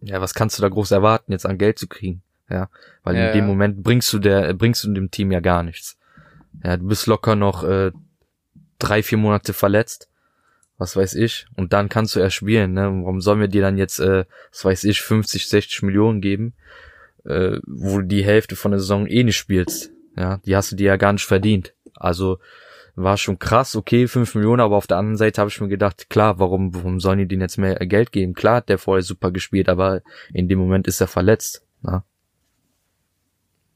ja, was kannst du da groß erwarten, jetzt an Geld zu kriegen, ja, weil Ja, in dem ja. Moment bringst du der, bringst du dem Team ja gar nichts. Ja, du bist locker noch äh, drei, vier Monate verletzt was weiß ich, und dann kannst du erst spielen, ne? Warum sollen wir dir dann jetzt, äh, was weiß ich, 50, 60 Millionen geben, äh, wo du die Hälfte von der Saison eh nicht spielst, ja? Die hast du dir ja gar nicht verdient. Also war schon krass, okay, 5 Millionen, aber auf der anderen Seite habe ich mir gedacht, klar, warum, warum sollen die denen jetzt mehr Geld geben? Klar hat der vorher super gespielt, aber in dem Moment ist er verletzt. Ja?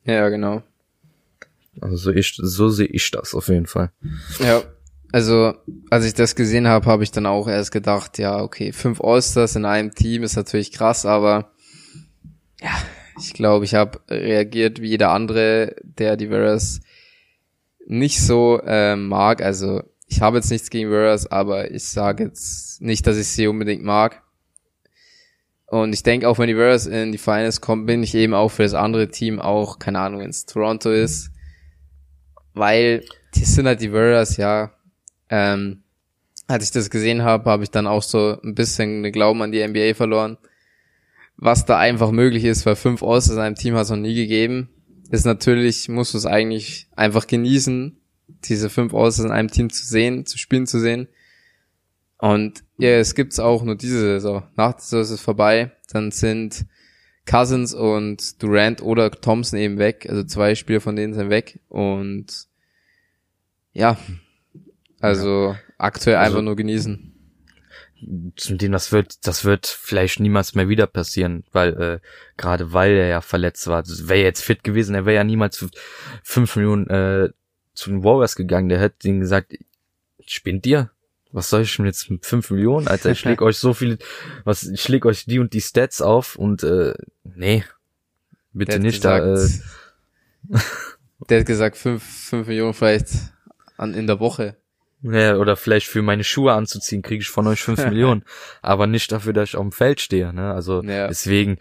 Ja, genau. Also so, ich, so sehe ich das auf jeden Fall. Ja, also als ich das gesehen habe, habe ich dann auch erst gedacht, ja, okay, fünf Allstars in einem Team ist natürlich krass, aber ja, ich glaube, ich habe reagiert wie jeder andere, der die Warriors nicht so äh, mag. Also ich habe jetzt nichts gegen Warriors, aber ich sage jetzt nicht, dass ich sie unbedingt mag. Und ich denke, auch wenn die Warriors in die Finals kommen, bin ich eben auch für das andere Team auch, keine Ahnung, wenn es Toronto ist, weil die sind halt die Warriors, ja. Ähm, als ich das gesehen habe, habe ich dann auch so ein bisschen den Glauben an die NBA verloren. Was da einfach möglich ist, weil fünf All-Stars in einem Team hat es noch nie gegeben. Ist natürlich, musst du es eigentlich einfach genießen, diese fünf All-Stars in einem Team zu sehen, zu spielen zu sehen. Und ja, es gibt's auch nur diese Saison. Nach der Saison ist es vorbei. Dann sind Cousins und Durant oder Thompson eben weg. Also zwei Spieler von denen sind weg. Und ja, also aktuell Also- einfach nur genießen. Zum dem das wird, das wird vielleicht niemals mehr wieder passieren, weil äh, gerade weil er ja verletzt war, wäre er jetzt fit gewesen, er wäre ja niemals fünf Millionen äh, zu den Warriors gegangen. Der hätte ihnen gesagt, spinnt ihr? Was soll ich denn jetzt mit fünf Millionen? Alter, ich leg euch so viel, was ich leg euch die und die Stats auf und äh, nee, bitte Der nicht da. Äh, gesagt, der hat gesagt, fünf, fünf Millionen vielleicht an, in der Woche. Ja, oder vielleicht für meine Schuhe anzuziehen, kriege ich von euch fünf Millionen. Aber nicht dafür, dass ich auf dem Feld stehe. Ne? Also Ja. deswegen,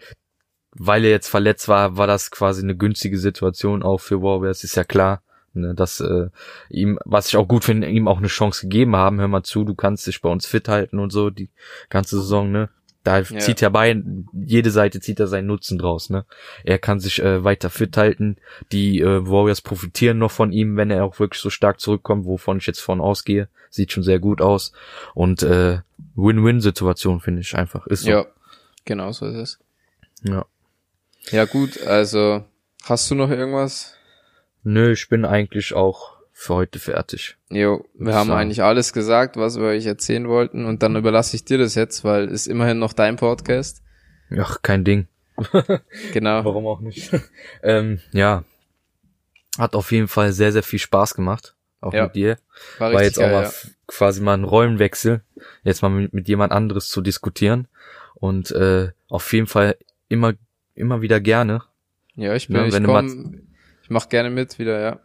weil er jetzt verletzt war, war das quasi eine günstige Situation auch für Warriors, ist ja klar. Ne, dass äh, ihm, was ich auch gut finde, ihm auch eine Chance gegeben haben. Hör mal zu, du kannst dich bei uns fit halten und so die ganze Saison, ne? Da Ja. zieht ja bei, jede Seite zieht er seinen Nutzen draus, ne? Er kann sich äh, weiter fit halten. Die äh, Warriors profitieren noch von ihm, wenn er auch wirklich so stark zurückkommt, wovon ich jetzt von ausgehe. Sieht schon sehr gut aus. Und äh, Win-Win-Situation finde ich einfach. Ist so. Ja, genau so ist es. ja. Ja gut, also hast du noch irgendwas? Nö, ich bin eigentlich auch für heute fertig. Jo, wir haben So. eigentlich alles gesagt, was wir euch erzählen wollten und dann überlasse ich dir das jetzt, weil es ist immerhin noch dein Podcast. Ach, kein Ding. Genau. Warum auch nicht? ähm, ja. Hat auf jeden Fall sehr, sehr viel Spaß gemacht. Auch Ja. mit dir. War War jetzt auch geil, mal ja. quasi mal ein Rollenwechsel. Jetzt mal mit, mit jemand anderes zu diskutieren. Und äh, auf jeden Fall immer, immer wieder gerne. Ja, ich bin, Ja, ich wenn du komm, Ich mach gerne mit wieder, ja.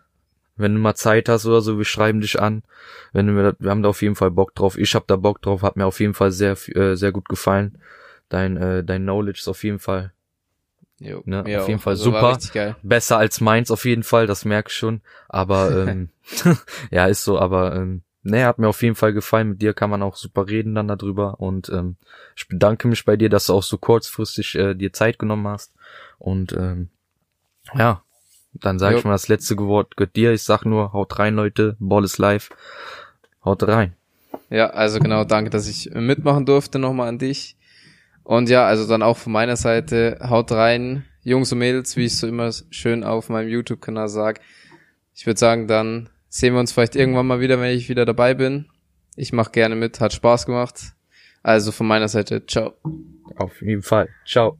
Wenn du mal Zeit hast oder so, wir schreiben dich an. Wenn du mir, wir haben da auf jeden Fall Bock drauf. Ich hab da Bock drauf, hat mir auf jeden Fall sehr, äh, sehr gut gefallen. Dein, äh, dein Knowledge ist auf jeden Fall Jo, Ne, auf jeden auch. Fall Also super. Besser als meins auf jeden Fall, das merk ich schon. Aber ähm, ja, ist so, aber ähm, nee, hat mir auf jeden Fall gefallen. Mit dir kann man auch super reden dann darüber. Und ähm, ich bedanke mich bei dir, dass du auch so kurzfristig äh, dir Zeit genommen hast. Und ähm, ja, dann sage ich mal das letzte Wort gehört dir. Ich sag nur, haut rein, Leute, Ball ist live. Haut rein. Ja, also genau, danke, dass ich mitmachen durfte nochmal an dich. Und ja, also dann auch von meiner Seite, haut rein, Jungs und Mädels, wie ich so immer schön auf meinem YouTube-Kanal sag. Ich würde sagen, dann sehen wir uns vielleicht irgendwann mal wieder, wenn ich wieder dabei bin. Ich mache gerne mit, hat Spaß gemacht. Also von meiner Seite, ciao. Auf jeden Fall. Ciao.